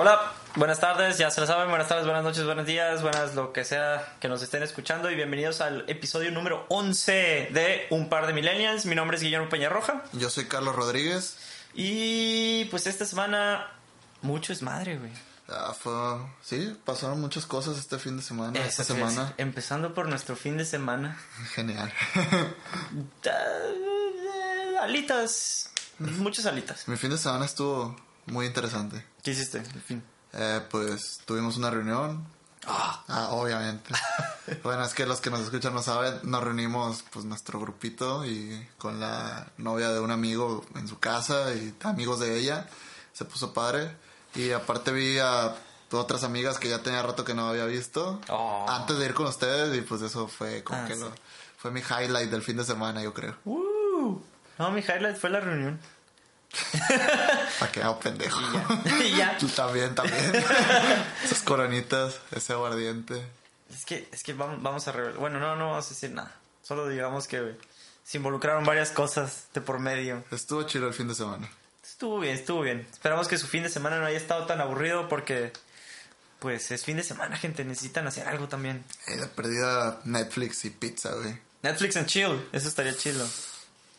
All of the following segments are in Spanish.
Hola, buenas tardes, ya se lo saben, buenas tardes, buenas noches, buenos días, buenas lo que sea que nos estén escuchando y bienvenidos al episodio número 11 de Un par de millennials. Mi nombre es Guillermo Peñarroja Yo soy Carlos Rodríguez. y pues esta semana mucho es madre, güey. Ah, fue... Sí, pasaron muchas cosas este fin de semana, Eso esta a semana. decir, Empezando por nuestro fin de semana. Genial. Alitas, muchas alitas. Mi fin de semana estuvo muy interesante. ¿Qué hiciste? En fin. Eh, pues tuvimos una reunión. Ah, obviamente. bueno, es que los que nos escuchan no saben, nos reunimos pues nuestro grupito y con la novia de un amigo en su casa y amigos de ella. Se puso padre. Y aparte vi a otras amigas que ya tenía rato que no había visto Oh. antes de ir con ustedes y pues eso fue como Ah, que sí. lo- fue mi highlight del fin de semana, yo creo. Uh, no, mi highlight fue la reunión. Pa' que hago pendejo. Y ya. Tú también, también. Esas coronitas, ese aguardiente. Es que, es que vamos, vamos a revelar. Bueno, no, no vamos a decir nada. Solo digamos que se involucraron varias cosas de por medio. Estuvo chido el fin de semana. Estuvo bien, estuvo bien. Esperamos que su fin de semana no haya estado tan aburrido porque, pues, es fin de semana, gente. Necesitan hacer algo también. Eh, de perdida Netflix y pizza, güey. Netflix and chill. Eso estaría chido.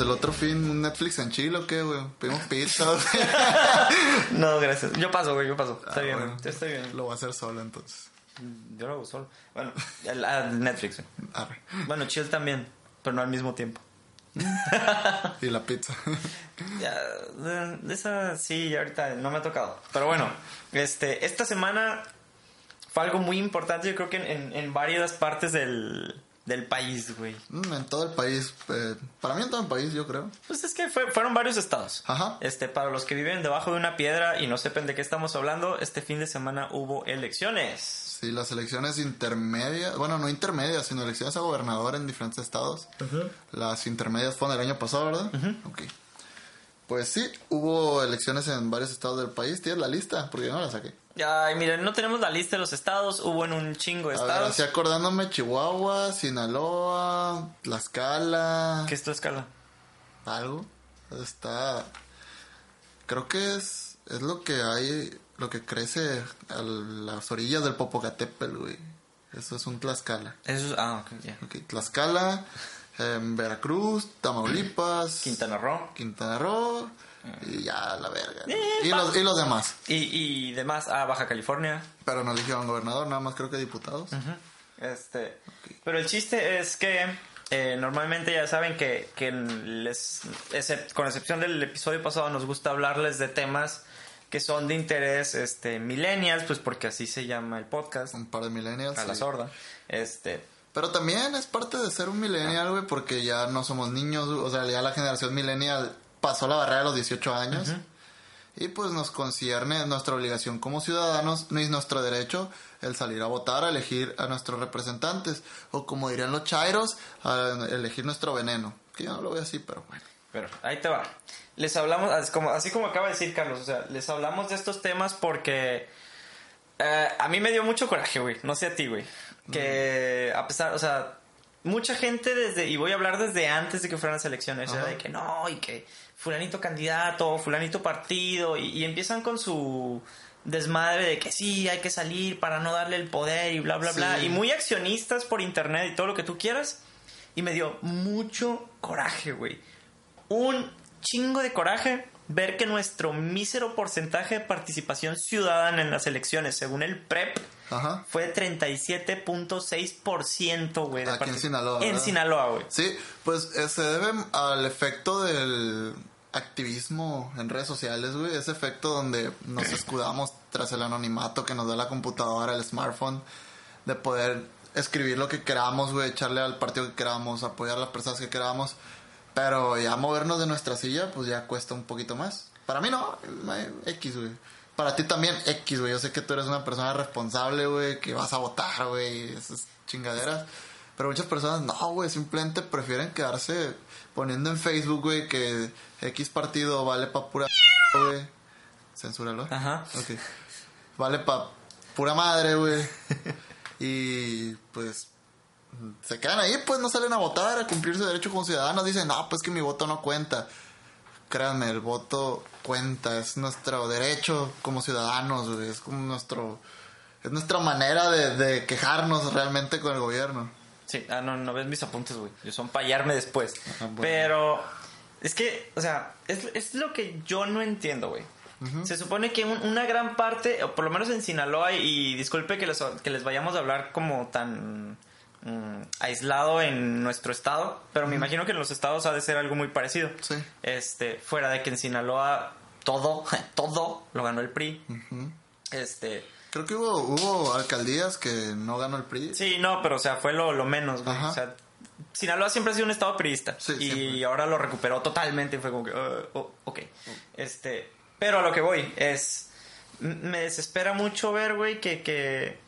pues el otro fin, un Netflix en Chile, ¿o qué, güey? Pedimos pizza. No, gracias. Yo paso, güey, yo paso. Está Ah, bien, bueno. estoy bien. Lo voy a hacer solo, entonces. Yo lo hago solo. Bueno, el, ah, Netflix. güey. Arre. Bueno, chill también, pero no al mismo tiempo. Y la pizza. Ya, esa sí, ahorita no me ha tocado. Pero bueno, este, esta semana fue algo muy importante, yo creo que en, en- en varias partes del, del país, güey. Mm, en todo el país. eh, para mí en todo el país, yo creo. Pues es que fue- fueron varios estados. Ajá. Este, para los que viven debajo de una piedra y no sepan de qué estamos hablando, este fin de semana hubo elecciones. Sí, las elecciones intermedias, bueno, no intermedias, sino elecciones a gobernador en diferentes estados. Las intermedias fueron el año pasado, ¿verdad? Ok. Pues sí, hubo elecciones en varios estados del país. ¿Tienes la lista? Porque yo no la saqué. Ay, miren, no tenemos la lista de los estados, hubo en un chingo de A ver, estados. así acordándome, Chihuahua, Sinaloa, Tlaxcala, ¿Qué es tu escala? algo. Está... Creo que es, es lo que hay, lo que crece a las orillas del Popocatépetl, güey. Eso es un Tlaxcala. Eso es, ah, ok, ya. Ok, Tlaxcala, em, Veracruz, Tamaulipas, Quintana Roo. Quintana Roo y ya la verga. Eh, y, los, y los demás. Y, y demás, a Baja California. Pero no eligieron gobernador, nada más creo que diputados. Este, pero el chiste es que eh, normalmente ya saben que, que les, con excepción del episodio pasado, nos gusta hablarles de temas que son de interés este, millennials, pues porque así se llama el podcast, Un par de millennials. a la sí. sorda. Este, Pero también es parte de ser un millennial, güey, porque ya no somos niños, o sea, ya la generación millennial pasó la barrera de los 18 años. Y pues nos concierne nuestra obligación como ciudadanos, no es nuestro derecho el salir a votar, a elegir a nuestros representantes, o como dirían los chairos, a elegir nuestro veneno. Que yo no lo veo así, pero bueno. Pero ahí te va. Les hablamos, así como, así como acaba de decir Carlos, o sea, les hablamos de estos temas porque eh, a mí me dio mucho coraje, güey. No sé a ti, güey. Que a pesar, o sea, mucha gente desde, y voy a hablar desde antes de que fueran las elecciones, Ajá. de que no, y que fulanito candidato, fulanito partido, y, y empiezan con su desmadre de que sí, hay que salir para no darle el poder y bla, bla, bla. Y muy accionistas por internet y todo lo que tú quieras. Y me dio mucho coraje, güey. Un chingo de coraje ver que nuestro mísero porcentaje de participación ciudadana en las elecciones, según el PREP, Ajá. fue de 37.6%, güey. Aquí en Sinaloa, En. Sinaloa, güey. Sí, pues eh, se debe al efecto del activismo en redes sociales, güey. Ese efecto donde nos escudamos tras el anonimato que nos da la computadora, el smartphone, de poder escribir lo que queramos, güey, echarle al partido que queramos, apoyar a las personas que queramos. Pero ya movernos de nuestra silla, pues ya cuesta un poquito más. Para mí no, eh, X, güey. Para ti también X, güey. Yo sé que tú eres una persona responsable, güey, que vas a votar, güey, esas chingaderas. Pero muchas personas no, güey, simplemente prefieren quedarse poniendo en Facebook, güey, que X partido vale pa' pura güey. Censúralo. Ajá. Ok. Vale pa' pura madre, güey. y pues se quedan ahí, pues no salen a votar, a cumplir su derecho como ciudadanos. Dicen, no, pues que mi voto no cuenta. Créanme, el voto cuenta, es nuestro derecho como ciudadanos, güey. Es como nuestro. Es nuestra manera de, de quejarnos realmente con el gobierno. Sí, ah, no, no ves mis apuntes, güey. Yo son para hallarme después. Ah, bueno. Pero es que, o sea, es, es lo que yo no entiendo, güey. Se supone que un- una gran parte, o por lo menos en Sinaloa, y, disculpe que les, que les vayamos a hablar como tan mm, aislado en nuestro estado, pero me imagino que en los estados ha de ser algo muy parecido. Sí. Este, fuera de que en Sinaloa todo, todo lo ganó el PRI. Este, Creo que hubo, hubo alcaldías que no ganó el PRI. Sí, no, pero o sea, fue lo, lo menos, güey. Ajá. O sea, Sinaloa siempre ha sido un estado priista. Sí, y siempre. ahora lo recuperó totalmente y fue como que, uh, oh, ok. Este, pero a lo que voy es, me desespera mucho ver, güey, que, que,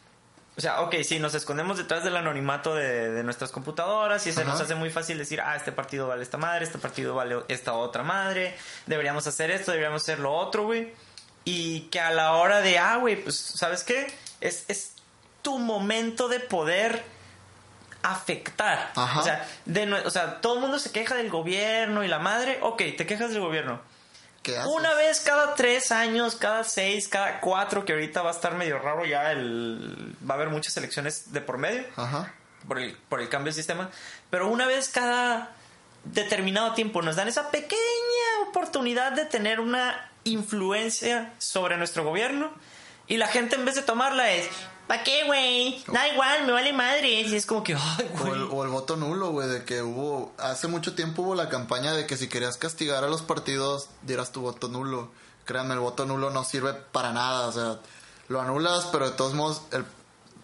o sea, ok, sí, nos escondemos detrás del anonimato de, de nuestras computadoras y se Ajá. nos hace muy fácil decir, ah, este partido vale esta madre, este partido vale esta otra madre, deberíamos hacer esto, deberíamos hacer lo otro, güey. Y que a la hora de, ah, güey, pues, ¿sabes qué? Es, es tu momento de poder afectar. Ajá. O sea, de, o sea, todo el mundo se queja del gobierno y la madre, ok, te quejas del gobierno. Una vez cada tres años, cada seis, cada cuatro, que ahorita va a estar medio raro ya el... Va a haber muchas elecciones de por medio. Ajá. por el, por el cambio de sistema, pero una vez cada determinado tiempo nos dan esa pequeña oportunidad de tener una influencia sobre nuestro gobierno y la gente en vez de tomarla es, ¿para qué, güey? Da igual, me vale madre. Y es como que, ay, O el, o el voto nulo, güey, de que hubo, hace mucho tiempo hubo la campaña de que si querías castigar a los partidos, dieras tu voto nulo. Créanme, el voto nulo no sirve para nada, o sea, lo anulas, pero de todos modos, el,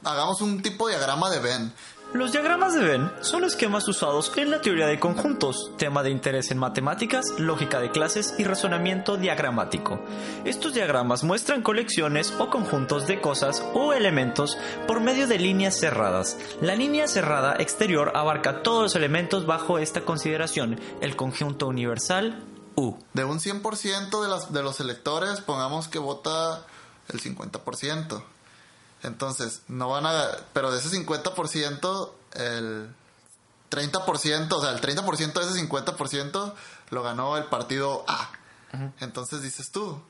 hagamos un tipo de diagrama de Venn. Los diagramas de Venn son esquemas usados en la teoría de conjuntos, tema de interés en matemáticas, lógica de clases y razonamiento diagramático. Estos diagramas muestran colecciones o conjuntos de cosas o elementos por medio de líneas cerradas. La línea cerrada exterior abarca todos los elementos bajo esta consideración, el conjunto universal U. De un 100% de, las, de los electores, pongamos que vota el 50%. Entonces, no van a... Pero de ese 50%, el 30%, o sea, el 30% de ese 50% lo ganó el partido A. Entonces dices tú,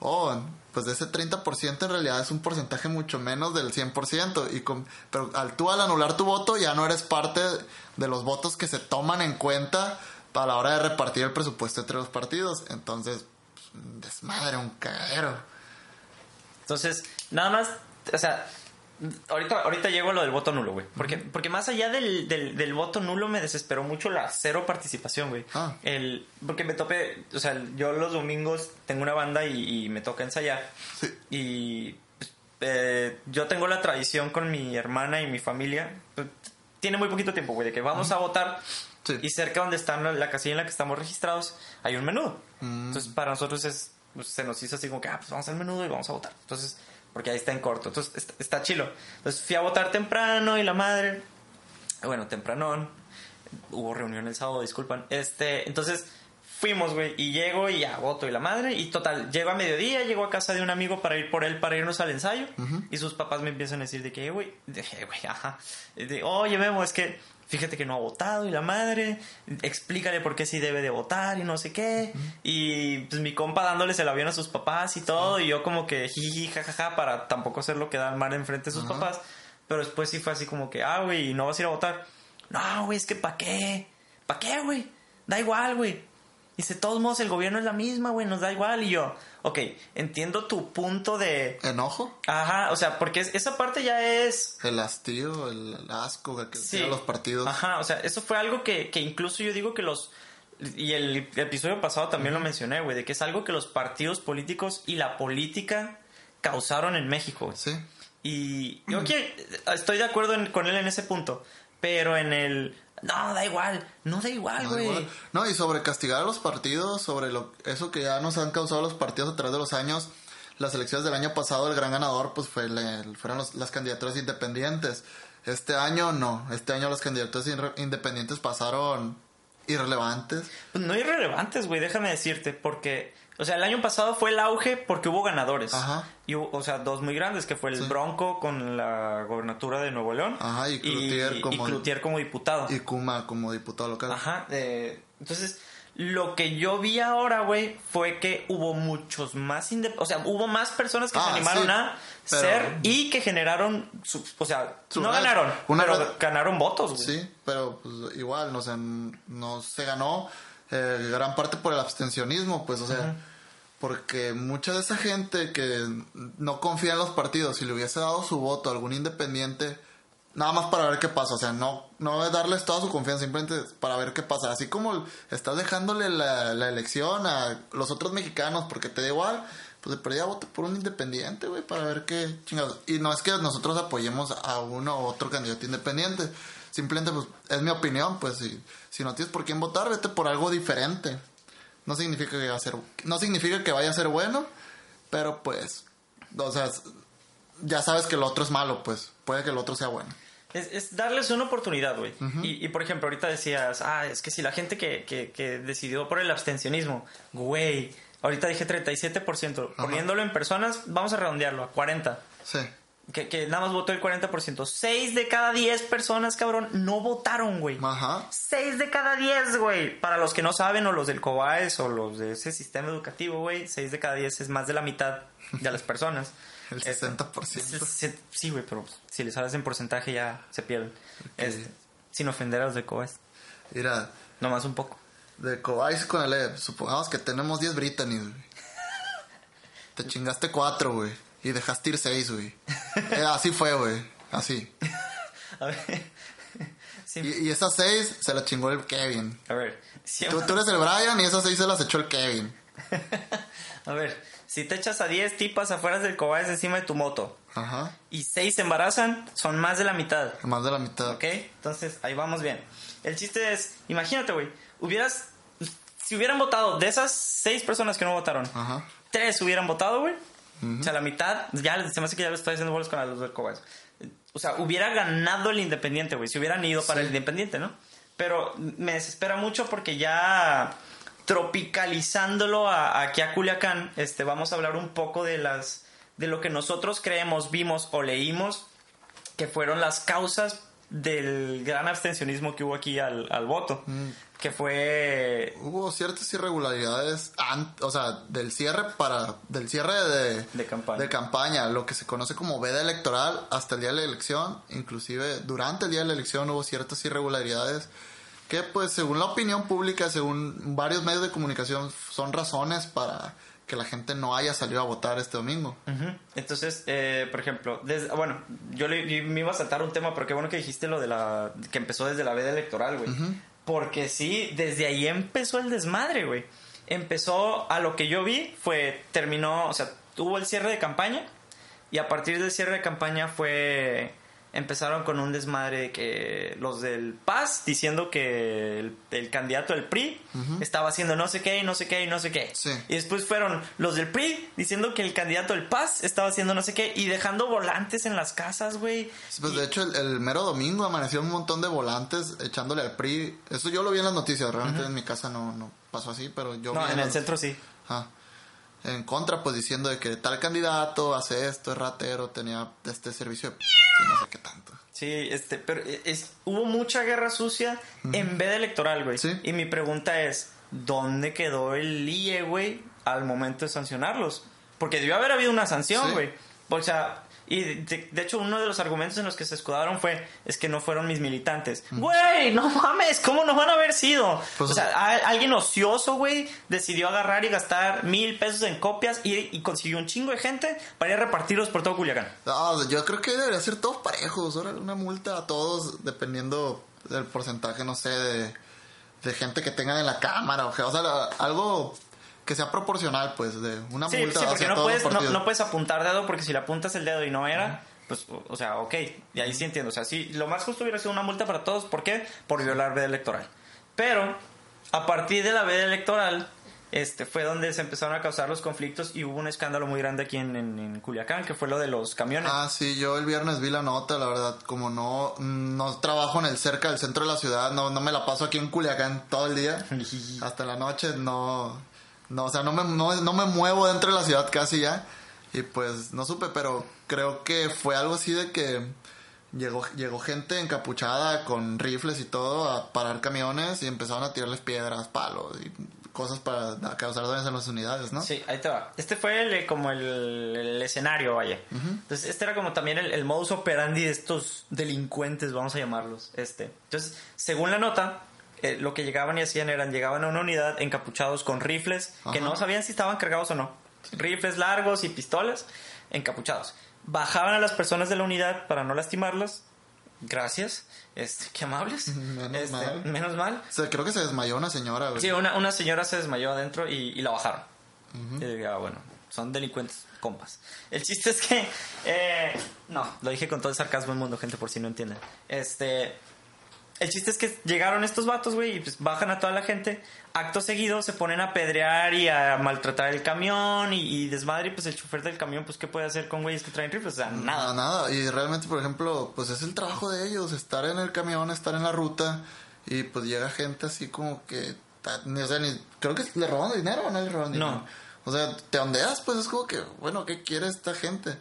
oh, pues de ese 30% en realidad es un porcentaje mucho menos del 100%. Y con, pero al tú al anular tu voto ya no eres parte de los votos que se toman en cuenta a la hora de repartir el presupuesto entre los partidos. Entonces, desmadre, un cagadero. Entonces, nada más, o sea, ahorita, ahorita llego a lo del voto nulo, güey. Porque, porque más allá del, del, del voto nulo me desesperó mucho la cero participación, güey. Ah. El, porque me topé, o sea, yo los domingos tengo una banda y, y me toca ensayar. Sí. Y pues, eh, yo tengo la tradición con mi hermana y mi familia. pues, tiene muy poquito tiempo, güey, de que vamos a votar. Sí. Y cerca donde está la casilla en la que estamos registrados, hay un menú. Mm. Entonces, para nosotros es, pues, se nos hizo así como que, ah, pues vamos al menudo y vamos a votar. Entonces, porque ahí está en corto. Entonces, está, está chilo. Entonces, fui a votar temprano y la madre, bueno, tempranón. Hubo reunión el sábado, disculpan. Este, entonces, fuimos, güey, y llego y ya voto y la madre. Y total, llego a mediodía, llego a casa de un amigo para ir por él, para irnos al ensayo. Y sus papás me empiezan a decir de que, "Eh, güey, de, "Eh, güey, ajá. De, Oye, Memo, es que fíjate que no ha votado y la madre, explícale por qué sí debe de votar y no sé qué. Y pues mi compa dándoles el avión a sus papás y todo. Y yo como que jiji, jajaja, para tampoco hacerlo quedar mal enfrente de sus papás. Pero después sí fue así como que, ah, güey, ¿y no vas a ir a votar? No, güey, es que ¿pa' qué? ¿Pa' qué, güey? Da igual, güey. Dice, todos modos, el gobierno es la misma, güey, nos da igual. Y yo, ok, entiendo tu punto de... ¿Enojo? Ajá, o sea, porque es- esa parte ya es... El hastío, el asco que Sí. los partidos. Ajá, o sea, eso fue algo que, que incluso yo digo que los... Y el episodio pasado también lo mencioné, güey, de que es algo que los partidos políticos y la política causaron en México. güey. Sí. Y yo que estoy de acuerdo en- con él en ese punto, pero en el... No, da igual, no da igual, güey. No, y sobre castigar a los partidos, sobre lo, eso que ya nos han causado los partidos a través de los años. Las elecciones del año pasado, el gran ganador, pues fue fueron los- las candidaturas independientes. Este año no. Este año las candidaturas independientes pasaron irrelevantes. Pues no irrelevantes, güey, déjame decirte, porque, o sea, el año pasado fue el auge porque hubo ganadores. Ajá. Y hubo, o sea, dos muy grandes, que fue el Sí. Bronco con la gobernatura de Nuevo León. Ajá, y Cloutier y, como- y Cloutier como diputado. Y Kuma como diputado local. Ajá. eh, entonces, lo que yo vi ahora, güey, fue que hubo muchos más, o sea, hubo más personas que se Ah, animaron sí, a ser y que generaron, su- o sea, no red. ganaron, pero red. ganaron votos, güey. Sí, pero pues, igual, no, sé, no se ganó eh, gran parte por el abstencionismo, pues, o sea, porque mucha de esa gente que no confía en los partidos, si le hubiese dado su voto a algún independiente, nada más para ver qué pasa, o sea, no, no darles toda su confianza, simplemente para ver qué pasa. Así como estás dejándole la, elección a los otros mexicanos porque te da igual, pues de perdida voto por un independiente, güey, para ver qué chingados. Y no es que nosotros apoyemos a uno u otro candidato independiente. Simplemente, pues, es mi opinión, pues, si no tienes por quién votar, vete por algo diferente. No significa que vaya a ser, no significa que vaya a ser bueno, pero pues, o sea, ya sabes que el otro es malo, pues, puede que el otro sea bueno. Es, es darles una oportunidad, güey. y, y, por ejemplo, ahorita decías, ah, es que si la gente que, que, que decidió por el abstencionismo, güey, ahorita dije 37%, poniéndolo en personas, vamos a redondearlo a 40. Sí. Que, que nada más votó el 40%. 6 de cada 10 personas, cabrón, no votaron, güey. Ajá. 6 de cada 10, güey. Para los que no saben, o los del COBAES, o los de ese sistema educativo, güey, 6 de cada 10 es más de la mitad de las personas. El Este, 60%. es- es- Sí, güey, pero si les hablas en porcentaje ya se pierden. Este, sin ofender a los de COBAES. Mira, Nomás un poco. de Cobais con el E, supongamos que tenemos 10 Britannies, güey. Te chingaste 4, güey. Y dejaste ir 6, güey. Eh, así fue, güey. Así. A ver. Sí, Y, y esas 6 se las chingó el Kevin. a ver. Tú, eres el Brian y esas 6 se las echó el Kevin. A ver, si te echas a 10 tipas afuera del COBAES encima de tu moto Ajá. y 6 se embarazan, son más de la mitad. Más de la mitad. ¿Ok? Entonces, ahí vamos bien. El chiste es, imagínate, güey, hubieras, si hubieran votado de esas 6 personas que no votaron, Ajá. 3 hubieran votado, güey. O sea, la mitad, ya se me hace que ya lo estoy haciendo bolas con los del Cobas. O sea, hubiera ganado el Independiente, güey, si hubieran ido para Sí. el Independiente, ¿no? Pero me desespera mucho porque ya tropicalizándolo a, aquí a Culiacán, este, vamos a hablar un poco de las de lo que nosotros creemos, vimos o leímos que fueron las causas del gran abstencionismo que hubo aquí al, al voto, que fue Hubo ciertas irregularidades, an- o sea, del cierre para, del cierre de, De campaña. de campaña, lo que se conoce como veda electoral hasta el día de la elección, inclusive durante el día de la elección hubo ciertas irregularidades que pues según la opinión pública, según varios medios de comunicación, son razones para que la gente no haya salido a votar este domingo. Ujú. Entonces, eh, por ejemplo, desde- bueno, yo, le- yo me iba a saltar un tema, pero qué bueno que dijiste lo de la... que empezó desde la veda electoral, güey. Porque sí, desde ahí empezó el desmadre, güey. Empezó, a lo que yo vi, fue, terminó, o sea, tuvo el cierre de campaña y a partir del cierre de campaña fue... Empezaron con un desmadre de que los del PAS diciendo que el, el candidato del PRI estaba haciendo no sé qué y no sé qué y no sé qué. Sí. Y después fueron los del PRI diciendo que el candidato del PAS estaba haciendo no sé qué y dejando volantes en las casas, güey. Pues Y- de hecho el, el mero domingo amaneció un montón de volantes echándole al PRI. Eso yo lo vi en las noticias, realmente en mi casa no, no pasó así, pero yo no, vi en las- el centro sí. Ajá. En contra, pues diciendo de que tal candidato hace esto, es ratero, tenía este servicio de y no sé qué tanto. Sí, este, pero es, hubo mucha guerra sucia en veda electoral, güey. Sí. Y mi pregunta es, ¿dónde quedó el IE, güey, al momento de sancionarlos? Porque debió haber habido una sanción, Sí. güey. O sea, y de, de hecho uno de los argumentos en los que se escudaron fue, es que no fueron mis militantes. Güey, no mames, ¿cómo no van a haber sido? Pues, o sea, a- alguien ocioso, güey, decidió agarrar y gastar mil pesos en copias y, y consiguió un chingo de gente para ir a repartirlos por todo Culiacán. No, yo creo que debería ser todos parejos. Ahora una multa a todos, dependiendo del porcentaje, no sé, de, de gente que tengan en la cámara. O sea, o sea, la- algo que sea proporcional, pues, de una Sí, multa sí, porque no todos puedes, no, no puedes apuntar dedo porque si le apuntas el dedo y no era, pues, o, o sea, ok, y ahí sí entiendo. O sea, sí, lo más justo hubiera sido una multa para todos. ¿Por qué? Por violar veda electoral. Pero, a partir de la veda electoral, este, fue donde se empezaron a causar los conflictos y hubo un escándalo muy grande aquí en, en- en Culiacán, que fue lo de los camiones. Ah, sí, yo el viernes vi la nota, la verdad, como no, no trabajo en el cerca del centro de la ciudad, no, no me la paso aquí en Culiacán todo el día, hasta la noche, no, no, o sea, no me, no, no me muevo dentro de la ciudad casi ya, y pues no supe, pero creo que fue algo así de que llegó, llegó gente encapuchada con rifles y todo a parar camiones y empezaron a tirarles piedras, palos y cosas para causar daños en las unidades, ¿no? Sí, ahí te va. Este fue el, eh, como el, el escenario, vaya. Entonces, este era como también el, el modus operandi de estos delincuentes, vamos a llamarlos. Este. Entonces, según la nota, eh, lo que llegaban y hacían eran, llegaban a una unidad encapuchados con rifles, que Ajá. no sabían si estaban cargados o no. Rifles largos y pistolas, encapuchados. Bajaban a las personas de la unidad para no lastimarlas. Gracias. Este, qué amables. Menos Este, mal. Menos mal. O sea, creo que se desmayó una señora. Sí, una, una señora se desmayó adentro y, y la bajaron. Y dije, ah, bueno, son delincuentes, compas. El chiste es que, eh, no, lo dije con todo el sarcasmo del mundo, gente, por si no entienden. Este, el chiste es que llegaron estos vatos, güey, y pues bajan a toda la gente. Acto seguido se ponen a pedrear y a maltratar el camión y, y desmadre. Y pues el chofer del camión, pues, ¿qué puede hacer con güeyes que traen rifles? O sea, Nada, nada. nada. Y realmente, por ejemplo, pues es el trabajo de ellos, estar en el camión, estar en la ruta. Y pues llega gente así como que, o sea, ni, creo que le roban dinero o no le roban dinero. No. O sea, te ondeas, pues es como que, bueno, ¿qué quiere esta gente?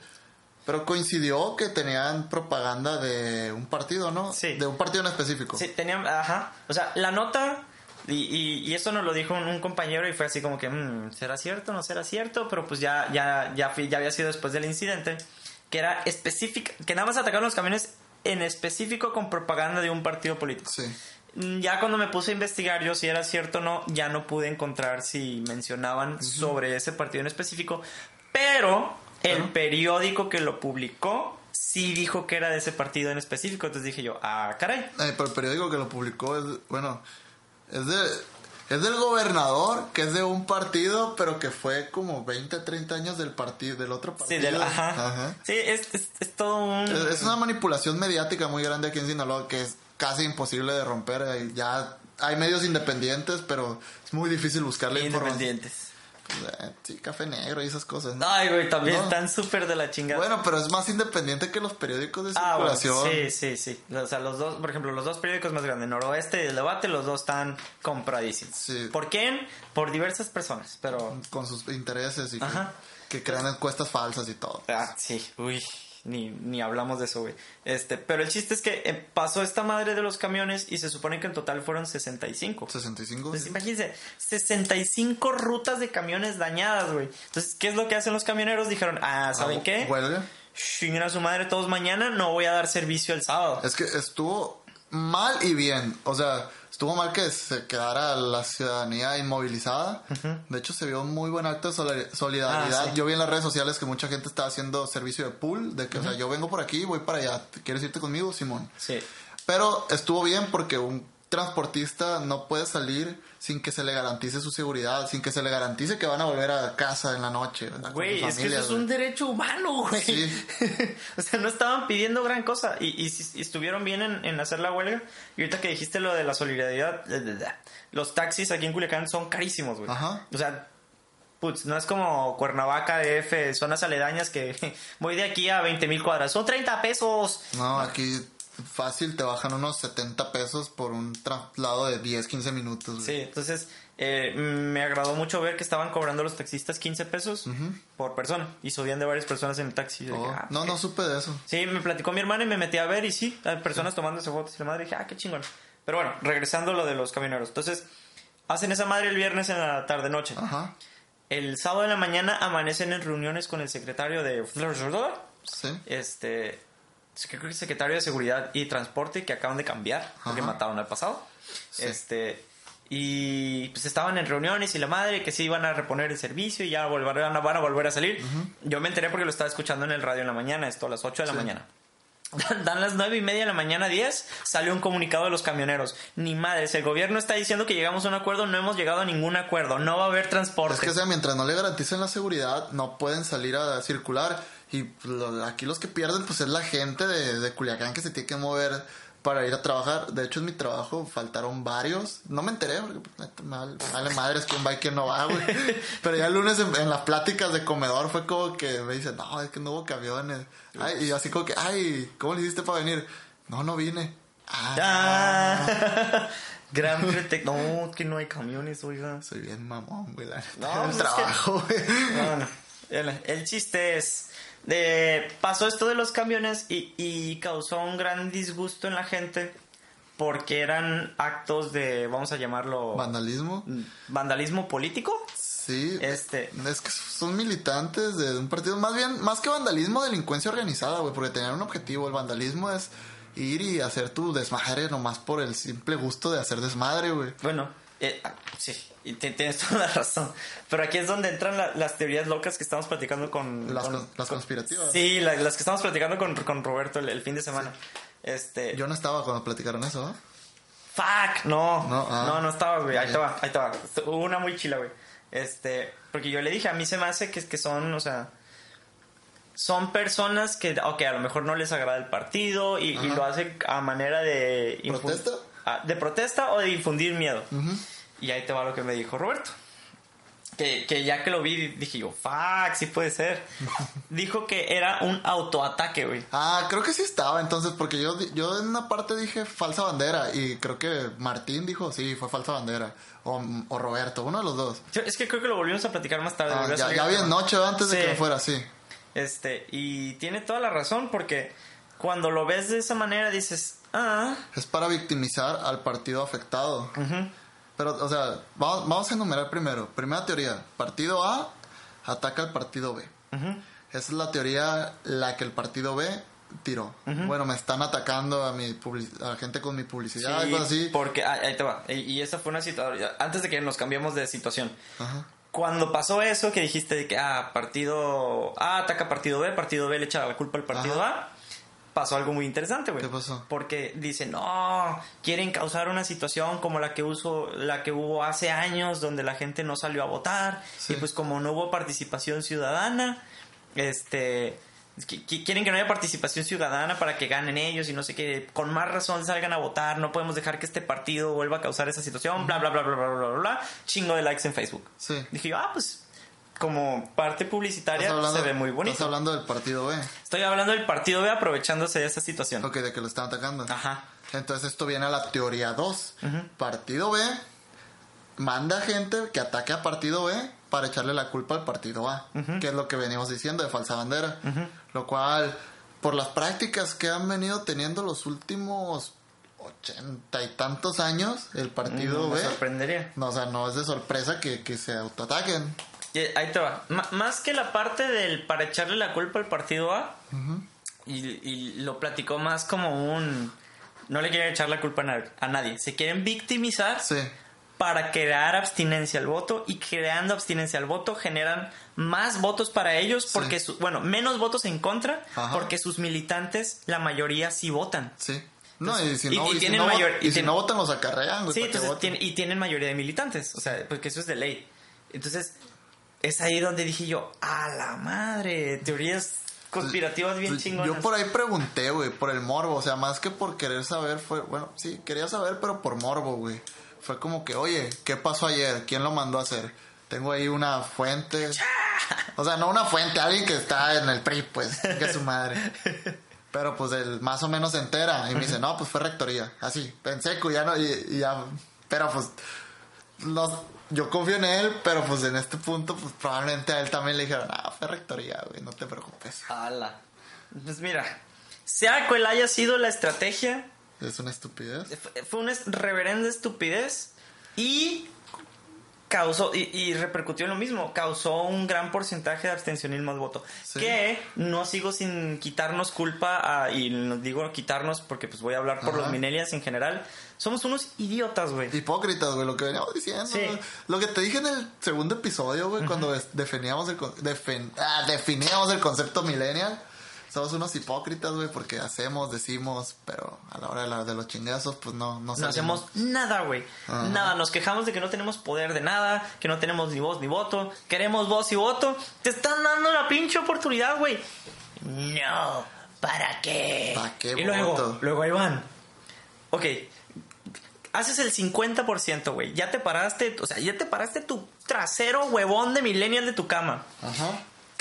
Pero coincidió que tenían propaganda de un partido, ¿no? Sí. De un partido en específico. Sí, tenían, ajá. O sea, la nota, y, y, y eso nos lo dijo un, un compañero y fue así como que, "Mm, ¿será cierto? ¿No será cierto? Pero pues ya, ya, ya, fui- ya había sido después del incidente, que era específica, que nada más atacaron los camiones en específico con propaganda de un partido político. Sí. Mm, Ya cuando me puse a investigar yo si era cierto o no, ya no pude encontrar si mencionaban sobre ese partido en específico, pero el periódico que lo publicó sí dijo que era de ese partido en específico, entonces dije yo, ah, caray. Eh, pero el periódico que lo publicó es, bueno, es de... Es del gobernador, que es de un partido, pero que fue como 20, 30 años del partido, del otro Sí, partido. del, ajá. Ajá. Sí, es, es, es todo un... Es, es una manipulación mediática muy grande aquí en Sinaloa que es casi imposible de romper. eh, Ya hay medios independientes, pero es muy difícil buscarle información. Independientes. Eh, Sí, café negro y esas cosas. ¿no? Ay, güey, también No. están súper de la chingada. Bueno, pero es más independiente que los periódicos de Ah, bueno, circulación. sí, sí, sí. O sea, los dos, por ejemplo, los dos periódicos más grandes, Noroeste y El Debate, los dos están compradísimos. Sí. ¿Por quién? Por diversas personas, pero... Con sus intereses y que, Ajá. que crean encuestas falsas y todo. Ah, sí, uy, ni, ni hablamos de eso, güey. Este, pero el chiste es que eh, pasó esta madre de los camiones y se supone que en total fueron 65. 65. Entonces, imagínense, 65 rutas de camiones dañadas, güey. Entonces, ¿qué es lo que hacen los camioneros? Dijeron, ah, ¿saben Ah, qué? Huelga. Chinguen a su madre todos mañana, no voy a dar servicio el sábado. Es que estuvo mal y bien. O sea, estuvo mal que se quedara la ciudadanía inmovilizada. De hecho, se vio un muy buen acto de solidar- solidaridad. Ah, sí. Yo vi en las redes sociales que mucha gente estaba haciendo servicio de pool. De que, o sea, yo vengo por aquí, voy para allá. ¿Quieres irte conmigo, Simón? Sí. Pero estuvo bien porque un transportista no puede salir sin que se le garantice su seguridad, sin que se le garantice que van a volver a casa en la noche. Güey, es que eso es un derecho humano, güey. Sí. o sea, no estaban pidiendo gran cosa. Y, y, y estuvieron bien en, en hacer la huelga. Y ahorita que dijiste lo de la solidaridad, los taxis aquí en Culiacán son carísimos, güey. Ajá. O sea, putz, no es como Cuernavaca, DF, zonas aledañas que voy de aquí a 20 mil cuadras. Son 30 pesos. No, aquí fácil te bajan unos 70 pesos por un traslado de 10, 15 minutos. güey. Sí, entonces eh, me agradó mucho ver que estaban cobrando los taxistas 15 pesos por persona y subían de varias personas en el taxi. Oh, dije, ah, no, no supe de eso. Sí, me platicó mi hermana y me metí a ver y sí, hay personas tomándose fotos y la madre dije, ah, qué chingón. Pero bueno, regresando a lo de los camioneros. Entonces, hacen esa madre el viernes en la tarde-noche. Ajá. el sábado de la mañana amanecen en reuniones con el secretario de... Sí. Este... Creo que secretario de Seguridad y Transporte que acaban de cambiar porque Ajá. mataron al pasado. Sí. Este... Y pues estaban en reuniones y la madre que sí iban a reponer el servicio y ya volverán van a volver a salir. Yo me enteré porque lo estaba escuchando en el radio en la mañana, esto a las 8 de la Sí. mañana. Dan las nueve y media de la mañana, 10, salió un comunicado de los camioneros. Ni madres, el gobierno está diciendo que llegamos a un acuerdo, no hemos llegado a ningún acuerdo, no va a haber transporte. Es que, o sea, mientras no le garanticen la seguridad, no pueden salir a circular. Y lo- aquí los que pierden, pues es la gente de, de Culiacán que se tiene que mover para ir a trabajar. De hecho, en mi trabajo faltaron varios. No me enteré, porque pues, vale, vale madres quién va y quién no va, güey. Pero ya el lunes en, en las pláticas de comedor fue como que me dicen, no, es que no hubo camiones. Ay, y así como que, ay, ¿cómo le hiciste para venir? No, no vine. Ah, Ah, gran. No, que no hay camiones, oiga. soy bien mamón, güey. la No, en el pues es que- trabajo. No, no. El, el chiste es. De, pasó esto de los camiones y, y causó un gran disgusto en la gente porque eran actos de, vamos a llamarlo, Vandalismo. vandalismo político. Sí. Este, Es que son militantes de un partido, más bien, más que vandalismo, delincuencia organizada, güey, porque tenían un objetivo. El vandalismo es ir y hacer tu desmadre nomás por el simple gusto de hacer desmadre, güey. bueno, eh, ah, sí, y te- tienes toda la razón. Pero aquí es donde entran la- las teorías locas que estamos platicando con... Las, con- cons- las conspirativas. Sí, la- las que estamos platicando con, con Roberto el, el fin de semana. Este... Yo no estaba cuando platicaron eso, ¿no? Fuck, no. No, No, ah. no, estabas, güey. Ahí va, ahí te va. Hubo una muy chila, güey. Este, porque yo le dije, a mí se me hace que, que son, o sea, son personas que, ok, a lo mejor no les agrada el partido y, lo hacen a manera de... ¿Protesta? Ah, de protesta o de infundir miedo. Ujú. Y ahí te va lo que me dijo Roberto. Que, que ya que lo vi, dije yo, fuck, sí puede ser. Dijo que era un autoataque, güey. Ah, creo que sí estaba entonces, porque yo, yo en una parte dije falsa bandera y creo que Martín dijo sí, fue falsa bandera. O, o Roberto, uno de los dos. Yo- es que creo que lo volvimos a platicar más tarde. Ah, ya, bien noche antes de que me fuera, sí. Este, y tiene toda la razón porque cuando lo ves de esa manera dices, ah, Es para victimizar al partido afectado. ujú, Pero, o sea, vamos, vamos a enumerar primero. Primera teoría, partido A ataca al partido B. Esa es la teoría la que el partido B tiró. Bueno, me están atacando a mi a la gente con mi publicidad, sí, algo así. porque ah, ahí te va. Y, esa fue una situación, antes de que nos cambiemos de situación. Cuando pasó eso que dijiste de que, ah, partido A ataca partido B, partido B le echa la culpa al partido A, pasó algo muy interesante, güey. ¿Qué pasó? Porque dicen, no, quieren causar una situación como la que, uso, la que hubo hace años, donde la gente no salió a votar, Sí. y pues como no hubo participación ciudadana, este... qui- qui- Quieren que no haya participación ciudadana para que ganen ellos y no sé qué, con más razón salgan a votar, no podemos dejar que este partido vuelva a causar esa situación, bla, bla, bla, bla, bla, bla, bla, bla, chingo de likes en Facebook. Sí. Dije yo, ah, pues como parte publicitaria Estás hablando, se ve muy Estás bonito. hablando del partido B. Estoy hablando del partido B aprovechándose de esta situación. Ok, de que lo están atacando. Ajá. Entonces esto viene a la teoría 2. Partido B manda gente que ataque a partido B para echarle la culpa al partido A, que es lo que venimos diciendo de falsa bandera. Lo cual, por las prácticas que han venido teniendo los últimos ochenta y tantos años, el partido No me B, sorprendería. no, o sea, no es de sorpresa que, que se autoataquen. Y ahí te va. M- más que la parte del para echarle la culpa al partido A, y, y lo platicó más como un... No le quieren echar la culpa a, na- a nadie. Se quieren victimizar Sí, para crear abstinencia al voto y creando abstinencia al voto generan más votos para ellos porque, su- bueno, menos votos en contra Ajá. porque sus militantes, la mayoría sí votan. sí. No, y si y- no, y y si tienen no, mayor- vot- y y si no votan los acarrean. Sí, entonces tiene- y tienen mayoría de militantes, o sea, porque eso es de ley. Entonces, es ahí donde dije yo, a la madre, teorías conspirativas bien Pues, chingonas. Yo por ahí pregunté, güey, por el morbo. O sea, más que por querer saber, fue. Bueno, sí, quería saber, pero por morbo, güey. Fue como que, oye, ¿qué pasó ayer? ¿Quién lo mandó a hacer? Tengo ahí una fuente. O sea, no una fuente, alguien que está en el PRI, pues, que es su madre. Pero pues él más o menos se entera y me dice, no, pues fue rectoría. Así, en seco, ya no, y, y ya. Pero pues, no, yo confío en él, pero pues en este punto, pues probablemente a él también le dijeron, ah, fue rectoría, güey, no te preocupes. Ala. Pues mira, sea cual haya sido la estrategia, Es una estupidez. fue una reverenda estupidez y causó, y, y repercutió en lo mismo, causó un gran porcentaje de abstencionismo al voto. Sí. Que no sigo sin quitarnos culpa, a- y nos digo quitarnos porque pues voy a hablar por Ajá. los millennials en general. Somos unos idiotas, güey. Hipócritas, güey, lo que veníamos diciendo. Sí. Lo que te dije en el segundo episodio, güey, cuando definíamos el, defen- ah, definíamos el concepto millennial. Somos unos hipócritas, güey, porque hacemos, decimos, pero a la hora de, la- de los chingazos, pues no, no No hacemos nada, güey. Nada. Nos quejamos de que no tenemos poder de nada, que no tenemos ni voz ni voto. Queremos voz y voto. Te están dando la pinche oportunidad, güey. No. ¿Para qué? ¿Para qué Y luego, voto? luego ahí van. Ok. Haces el 50%, güey. Ya te paraste, o sea, ya te paraste tu trasero huevón de millennial de tu cama. Ajá.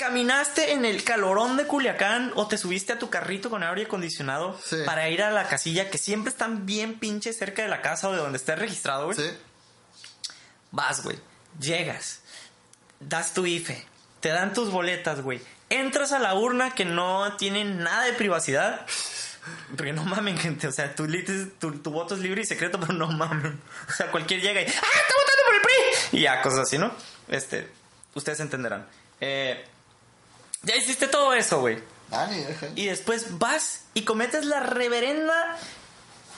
¿Caminaste en el calorón de Culiacán o te subiste a tu carrito con aire acondicionado Sí. para ir a la casilla que siempre están bien pinche cerca de la casa o de donde estés registrado, güey? Sí. Vas, güey. Llegas. Das tu IFE. Te dan tus boletas, güey. Entras a la urna que no tiene nada de privacidad. Porque no mamen, gente. O sea, tu, lit- tu, tu voto es libre y secreto, pero no mamen. O sea, cualquier llega y. ¡Ah, está votando por el PRI! Y ya, cosas así, ¿no? Este. Ustedes entenderán. Eh, ya hiciste todo eso, güey. Dani, deja. Y después vas y cometes la reverenda.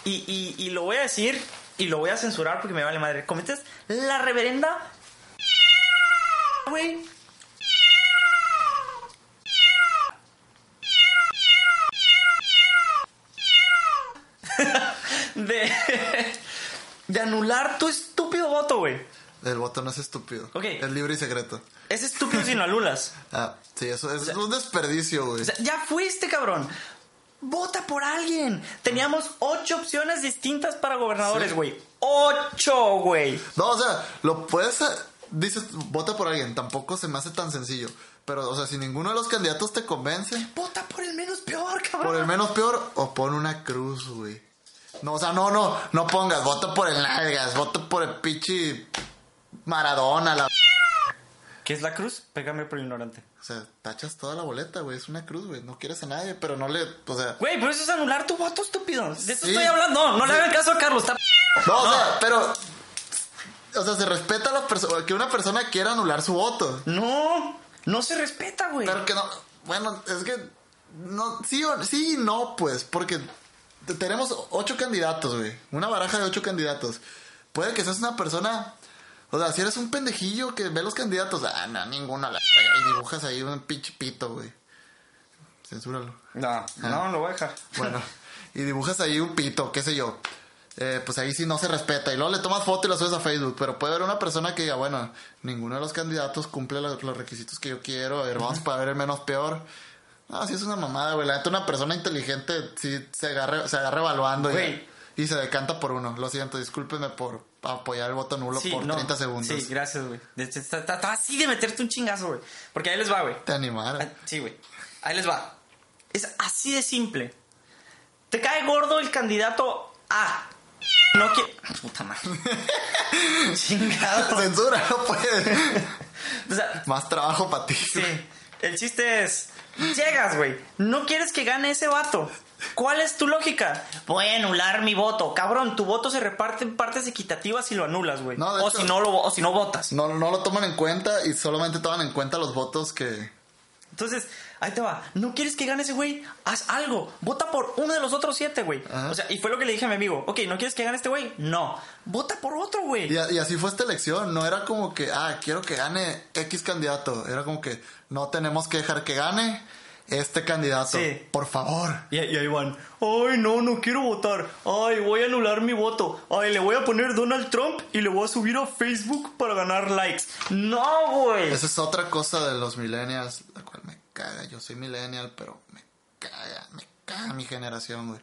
Y, y, y lo voy a decir y lo voy a censurar porque me vale madre. Cometes la reverenda. Güey. De, de anular tu estúpido voto, güey. El voto no es estúpido. Ok. Es libre y secreto. Es estúpido si lo anulas. Ah, sí, eso es un desperdicio, güey. O sea, ya fuiste, cabrón. Vota por alguien. Teníamos ocho opciones distintas para gobernadores, Sí. güey. Ocho, güey. No, o sea, lo puedes. Dices, vota por alguien. Tampoco se me hace tan sencillo. Pero, o sea, si ninguno de los candidatos te convence, Vota por el menos peor, cabrón. por el menos peor, o pon una cruz, güey. No, o sea, no, no, no pongas, vota por el Nalgas, vota por el pichi Maradona, la. ¿Qué es la cruz? Pégame por ignorante. O sea, tachas toda la boleta, güey. Es una cruz, güey. No quieres a nadie, pero no le. O sea. Güey, pero eso es anular tu voto, estúpido. De eso Sí. estoy hablando. No, no le hagan caso a Carlos. Está... No, o sea, pero. O sea, se respeta a la persona. Que una persona quiera anular su voto. No, no se respeta, güey. Pero que no. Bueno, es que. No, sí, o- sí y no, pues. Porque te- tenemos ocho candidatos, güey. Una baraja de ocho candidatos. Puede que seas una persona. O sea, si eres un pendejillo que ve los candidatos. Ah, no, ninguno. la- Y dibujas ahí un pinche pito, güey. Censúralo. No, no, lo voy a dejar. Bueno, y dibujas ahí un pito, qué sé yo. Eh, pues ahí sí no se respeta. Y luego le tomas foto y la subes a Facebook. Pero puede haber una persona que diga, bueno, ninguno de los candidatos cumple lo- los requisitos que yo quiero. A ver, vamos para ver el menos peor. No, sí es una mamada, güey. La neta, una persona inteligente sí se agarra, se agarra evaluando y, y se decanta por uno. Lo siento, discúlpeme por apoyar el voto nulo por no. 30 segundos. Sí, gracias, güey. Está así de meterte un chingazo, güey. Porque ahí les va, güey. Te animaron. Ah, Sí, güey. Ahí les va. Es así de simple. Te cae gordo el candidato A. No quiere. Puta madre. Chingado. Censura, no puede. O sea, Más trabajo para ti. sí. El chiste es. Llegas, güey. No quieres que gane ese vato. ¿Cuál es tu lógica? Voy a anular mi voto. Cabrón, tu voto se reparte en partes equitativas si lo anulas, güey. No, o, hecho- si no lo, o si no votas. No, no lo toman en cuenta y solamente toman en cuenta los votos que, Entonces, ahí te va. ¿No quieres que gane ese güey? Haz algo. Vota por uno de los otros siete, güey. O sea, y fue lo que le dije a mi amigo. Ok, ¿no quieres que gane este güey? No. Vota por otro, güey. Y así fue esta elección, no era como que, ah, quiero que gane X candidato, era como que no tenemos que dejar que gane este candidato, Sí. por favor. Y, y ahí van. Ay, no, no quiero votar. Ay, voy a anular mi voto. Ay, le voy a poner Donald Trump y le voy a subir a Facebook para ganar likes. No, güey. Esa es otra cosa de los millennials, la cual me caga, yo soy millennial, pero me caga, me caga mi generación, güey.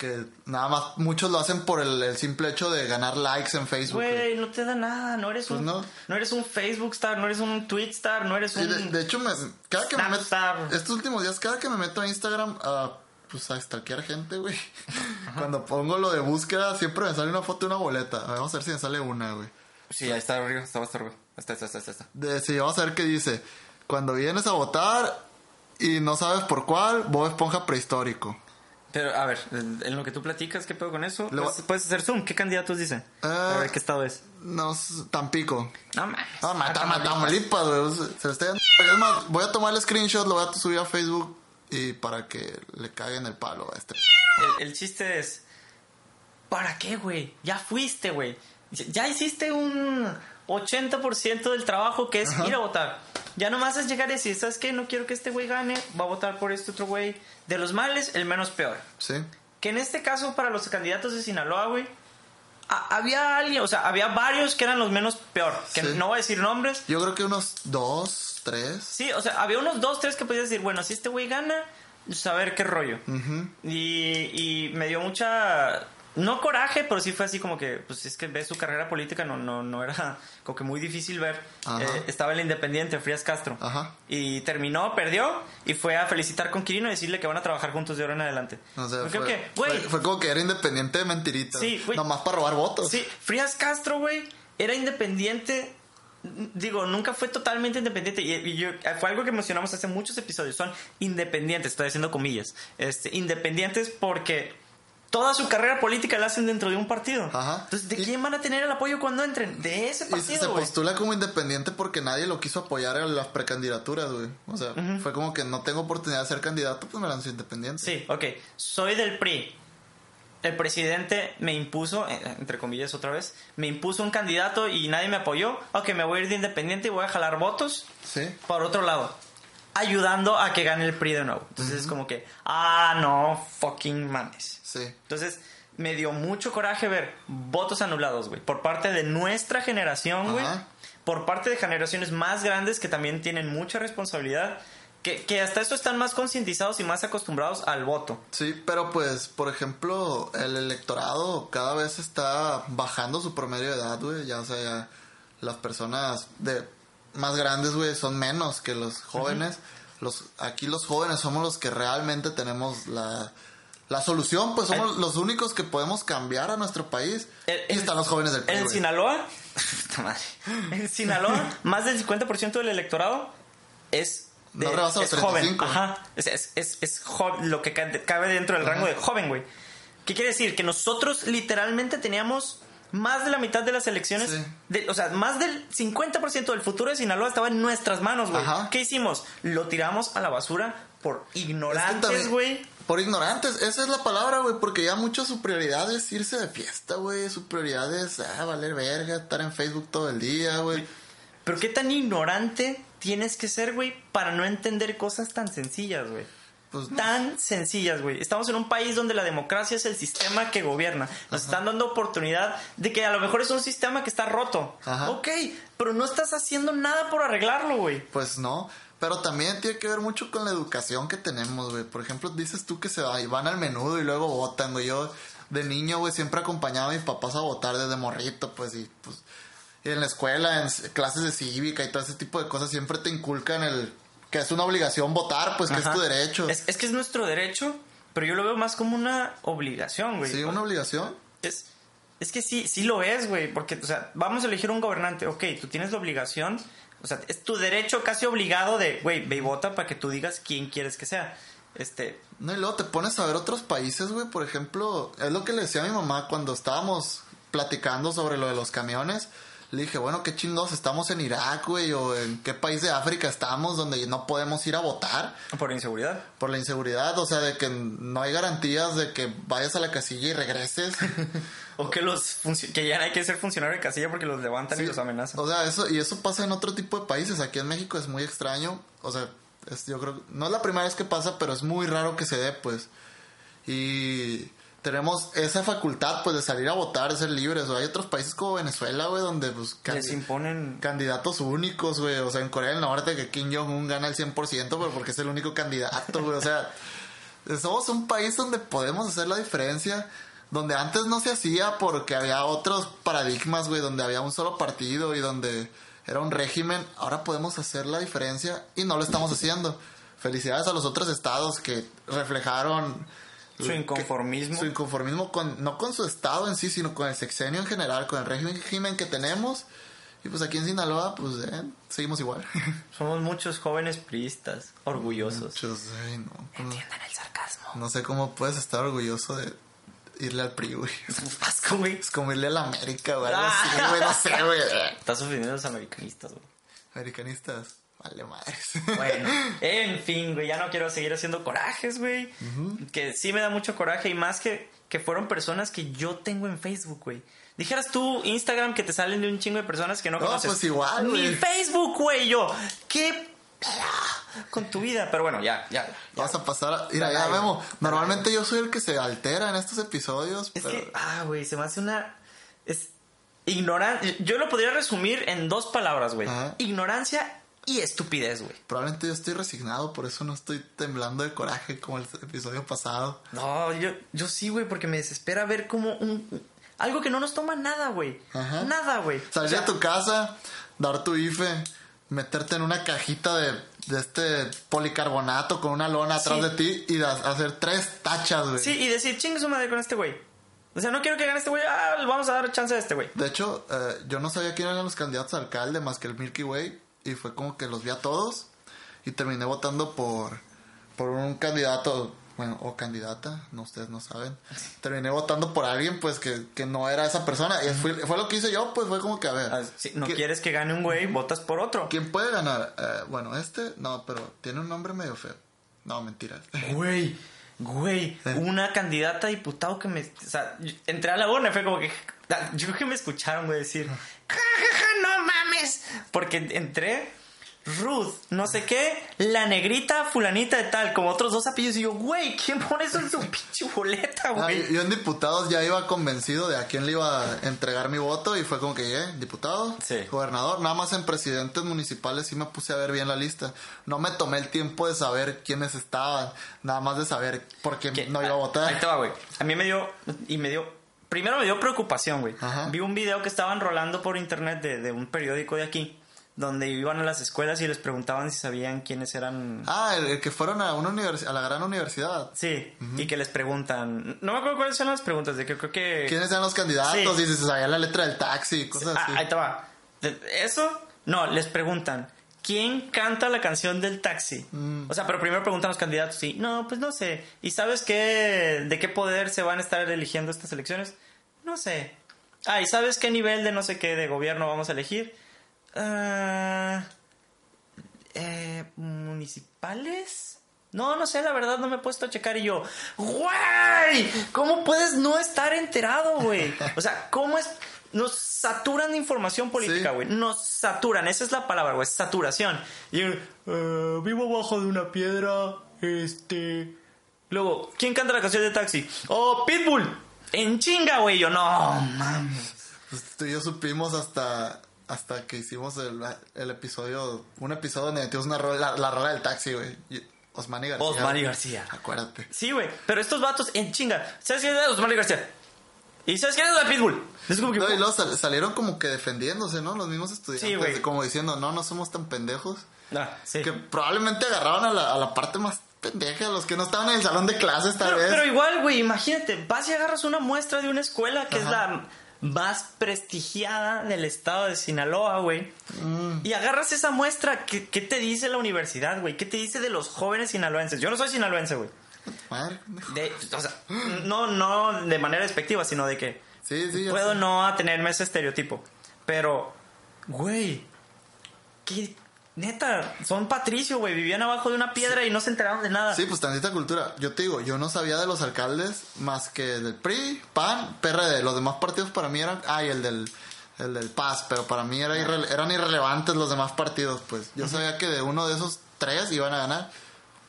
Que nada más, muchos lo hacen por el, el simple hecho de ganar likes en Facebook. güey. No te da nada. No eres Pues un. no. No. eres un Facebook star, no eres un Tweet star, no eres Sí, un. de, de hecho, me, cada que me meto, estos últimos días, cada que me meto a Instagram a, pues, a stalkear gente, güey. Cuando pongo lo de búsqueda, siempre me sale una foto de una boleta. A ver, Vamos a ver si me sale una, güey. Sí, ahí está arriba, está, está arriba. Está, está, está, está, está. De, sí, vamos a ver qué dice. Cuando vienes a votar y no sabes por cuál, Bob Esponja prehistórico. Pero, a ver, en lo que tú platicas, ¿qué pedo con eso? Lo- ¿Puedes, puedes hacer zoom? ¿Qué candidatos dicen? Ah. a ver, ¿qué estado es? No, Tampico. No mames. Ah, mata, mata, Tamaulipas, güey. Se lo estoy dando. Es más, voy a tomar el screenshot, lo voy a subir a Facebook y para que le caguen el palo a este. El, el chiste es, ¿para qué, güey? Ya fuiste, güey. Ya hiciste un 80% del trabajo que es ir a votar. Ya nomás es llegar y decir, ¿sabes qué? No quiero que este güey gane, va a votar por este otro güey. De los males, el menos peor. Sí. Que en este caso, para los candidatos de Sinaloa, güey, había alguien, o sea, había varios que eran los menos peor. Que Sí. no voy a decir nombres. Yo creo que unos dos, tres. Sí, o sea, había unos dos, tres que podías decir, bueno, si este güey gana, pues a ver qué rollo. y, y me dio mucha, no coraje, pero sí fue así como que, pues es que ves su carrera política, no, no, no era como que muy difícil ver. Eh, estaba el Independiente, Frías Castro. Ajá. Y terminó, perdió, y fue a felicitar con Quirino y decirle que van a trabajar juntos de ahora en adelante. O sea, fue, güey, fue, fue como que era independiente de mentiritas. Sí, güey. Nomás para robar votos. Sí, Frías Castro, güey, era independiente. Digo, nunca fue totalmente independiente. Y, y yo- fue algo que mencionamos hace muchos episodios. Son independientes, estoy haciendo comillas. Este, independientes porque toda su carrera política la hacen dentro de un partido. Ajá. Entonces, ¿de quién van a tener el apoyo cuando entren? De ese Y se partido, postula como independiente porque nadie lo quiso apoyar en las precandidaturas, güey. O sea, fue como que no tengo oportunidad de ser candidato, pues me lanzo independiente. Sí, ok. Soy del PRI. El presidente me impuso, eh, entre comillas otra vez, me impuso un candidato y nadie me apoyó. Ok, me voy a ir de independiente y voy a jalar votos. Sí. por otro lado, ayudando a que gane el PRI de nuevo. Entonces es como que, ah, no, fucking mames. Sí. Entonces me dio mucho coraje ver votos anulados, güey, por parte de nuestra generación, güey, por parte de generaciones más grandes que también tienen mucha responsabilidad, que, que hasta eso están más concientizados y más acostumbrados al voto. Sí, pero pues, por ejemplo, el electorado cada vez está bajando su promedio de edad, güey. Ya, o sea, ya las personas de más grandes, güey, son menos que los jóvenes. Los, aquí los jóvenes somos los que realmente tenemos la, la solución, pues somos los únicos que podemos cambiar a nuestro país. El- y están los jóvenes del PRI, En. Sinaloa, en Sinaloa, más del 50% del electorado es, de- No rebasa los es joven. 35. Ajá. Es, es, es, es lo que ca- cabe dentro del rango de joven, güey. ¿Qué quiere decir? Que nosotros literalmente teníamos más de la mitad de las elecciones, Sí. de- o sea, más del 50% del futuro de Sinaloa estaba en nuestras manos, güey. ¿Qué hicimos? Lo tiramos a la basura por Es que ignorantes, güey. Por ignorantes, esa es la palabra, güey, porque ya mucho su prioridad es irse de fiesta, güey. Su prioridad es, ah, valer verga, estar en Facebook todo el día, güey. Pero qué tan ignorante tienes que ser, güey, para no entender cosas tan sencillas, güey. Pues, Tan sencillas, güey. Estamos en un país donde la democracia es el sistema que gobierna. Nos están dando oportunidad de que a lo mejor es un sistema que está roto. Ajá. Ok, pero no estás haciendo nada por arreglarlo, güey. Pues no, pero también tiene que ver mucho con la educación que tenemos, güey. Por ejemplo, dices tú que se va- y van al menudo y luego votan, güey. Yo de niño, güey, siempre acompañaba a mis papás a votar desde morrito, pues, y pues y en la escuela, en clases de cívica y todo ese tipo de cosas, siempre te inculcan el que es una obligación votar, pues que es tu derecho. Es, es que es nuestro derecho, pero yo lo veo más como una obligación, güey. Sí, una obligación. Es, es que sí, sí lo es, güey, porque, o sea, vamos a elegir un gobernante, ok, tú tienes la obligación, o sea, es tu derecho casi obligado de, güey, ve y vota para que tú digas quién quieres que sea. Este, No, y luego te pones a ver otros países, güey. Por ejemplo, es lo que le decía a mi mamá cuando estábamos platicando sobre lo de los camiones. Le dije, bueno, qué chingados estamos en Irak, güey, o en qué país de África estamos donde no podemos ir a votar por inseguridad. por la inseguridad, o sea, de que no hay garantías de que vayas a la casilla y regreses. O que los que ya hay que ser funcionario de casilla porque los levantan y los amenazan. O sea, eso, y eso pasa en otro tipo de países. Aquí en México es muy extraño. O sea, es- yo creo, no es la primera vez que pasa, pero es muy raro que se dé, pues. Y tenemos esa facultad, pues, de salir a votar, de ser libres. O hay otros países como Venezuela, güey, donde, pues, Les imponen... candidatos únicos, güey. O sea, en Corea del Norte que Kim Jong-un gana el 100%, pero porque es el único candidato, güey. O sea, somos un país donde podemos hacer la diferencia. Donde antes no se hacía porque había otros paradigmas, güey, donde había un solo partido y donde era un régimen. Ahora podemos hacer la diferencia y no lo estamos haciendo. Felicidades a los otros estados que reflejaron Su inconformismo. su inconformismo con, no con su estado en sí, sino con el sexenio en general, con el régimen que tenemos. Y pues aquí en Sinaloa, pues eh, seguimos igual. Somos muchos jóvenes priistas, orgullosos. Muchos, ay, no. Entiendan el sarcasmo. No sé cómo puedes estar orgulloso de irle al PRI, güey. Asco, güey. Es como irle a la América, güey. algo Ah. así, güey. No sé, güey. Estás ofendiendo a los americanistas, güey. Americanistas. Vale, madres. Bueno, en fin, güey, ya no quiero seguir haciendo corajes, güey. Que sí me da mucho coraje y más que, que fueron personas que yo tengo en Facebook, güey. Dijeras tú, Instagram, que te salen de un chingo de personas que no, No, conoces. pues igual, Ni güey. Facebook, güey, yo. ¿Qué con tu vida? Pero bueno, ya, ya. ya. Vamos a pasar a... Mira, ya vemos. Normalmente yo soy el que se altera en estos episodios, Es pero... que, ah, güey, se me hace una... Es ignorancia. Yo lo podría resumir en dos palabras, güey. Ignorancia y estupidez, güey. Probablemente yo estoy resignado, por eso no estoy temblando de coraje como el episodio pasado. No, yo, yo sí, güey, porque me desespera ver como un... Algo que no nos toma nada, güey. Ajá. Nada, güey. Salir O sea, de tu casa, dar tu IFE, meterte en una cajita de, de este policarbonato con una lona atrás Sí. de ti y hacer tres tachas, güey. Sí, y decir, chingue su madre con este güey. O sea, no quiero que gane este güey. Ah, vamos a dar chance a este güey. De hecho, eh, yo no sabía quién eran los candidatos a alcalde más que el Milky Way y fue como que los vi a todos y terminé votando por, por un candidato, bueno, o candidata, no ustedes no saben. Terminé votando por alguien pues que, que no era esa persona y fue, fue lo que hice yo, pues fue como que a ver. Ah, no ¿qué- quieres que gane un güey, votas por otro. ¿Quién puede ganar? Eh, bueno, este, no, pero tiene un nombre medio feo. No, mentira. Güey, güey, Eh. una candidata a diputado que me. O sea, entré a la urna y fue como que. Yo creo que me escucharon, güey, decir. "Ja, ja, ja, no mames. Porque entré. Ruth, no sé qué, la negrita fulanita de tal, como otros dos apellidos. Y yo, güey, ¿quién pone eso en su pinche boleta, Ah, güey? yo en diputados ya iba convencido de a quién le iba a entregar mi voto y fue como que llegué, diputado, Sí. gobernador, nada más en presidentes municipales sí me puse a ver bien la lista. No me tomé el tiempo de saber quiénes estaban, nada más de saber por qué Que- no iba a votar. Ahí te va, güey. A mí me dio. Y me dio. Primero me dio preocupación, güey. Ajá. Vi un video que estaban rolando por internet de, de un periódico de aquí. Donde iban a las escuelas y les preguntaban si sabían quiénes eran. Ah, el, el que fueron a una a la gran universidad. Sí, y que les preguntan. No me acuerdo cuáles son las preguntas, de que creo que. ¿Quiénes eran los candidatos? Sí. Y se sabía la letra del taxi, cosas Ah, así. ahí te va. Eso, no, les preguntan. ¿Quién canta la canción del taxi? Mm. O sea, pero primero preguntan los candidatos y, no, pues no sé. ¿Y sabes qué, de qué poder se van a estar eligiendo estas elecciones? No sé. Ah, ¿y sabes qué nivel de no sé qué de gobierno vamos a elegir? Ah, eh, ¿Municipales? No, no sé, la verdad no me he puesto a checar y yo, ¡Güey! ¿Cómo puedes no estar enterado, güey? O sea, ¿cómo es? Nos saturan de información política, Sí. güey. Nos saturan, esa es la palabra, güey, saturación. Y "Eh, vivo abajo de una piedra, este... Luego, ¿quién canta la canción de Taxi? ¡Oh, Pitbull! En chinga, güey. Yo, no, mames. Pues tú y yo supimos hasta hasta que hicimos el, el episodio, un episodio donde metimos una rola, la, la rola del taxi, güey. Osmani García. Osmani García. Acuérdate. Sí, güey. Pero estos vatos en chinga. ¿Sabes quién es Osmani García? ¿Y sabes quién es la Pitbull? Es como que... No, y luego sal- salieron como que defendiéndose, ¿no? Los mismos estudiantes. Sí, güey. Como diciendo, no, no somos tan pendejos. Ah, sí. Que probablemente agarraron a la, a la parte más pendeja, a los que no estaban en el salón de clases, tal Pero, vez. pero igual, güey, imagínate, vas y agarras una muestra de una escuela que es la más prestigiada del estado de Sinaloa, güey. Mm. Y agarras esa muestra, ¿qué, qué te dice la universidad, güey? ¿Qué te dice de los jóvenes sinaloenses? Yo no soy sinaloense, güey. De- O sea, no, no de manera despectiva, sino de que Sí, sí, ya puedo sé. no atenerme a ese estereotipo. Pero, güey, qué neta, son patricio, güey, vivían abajo de una piedra y no se enteraron de nada. Sí, pues tantita cultura. Yo te digo, yo no sabía de los alcaldes más que del PRI, PAN, PRD. Los demás partidos para mí eran... Ah, y el del, el del PAS, pero para mí era irrele- eran irrelevantes los demás partidos, pues. Yo sabía que de uno de esos tres iban a ganar.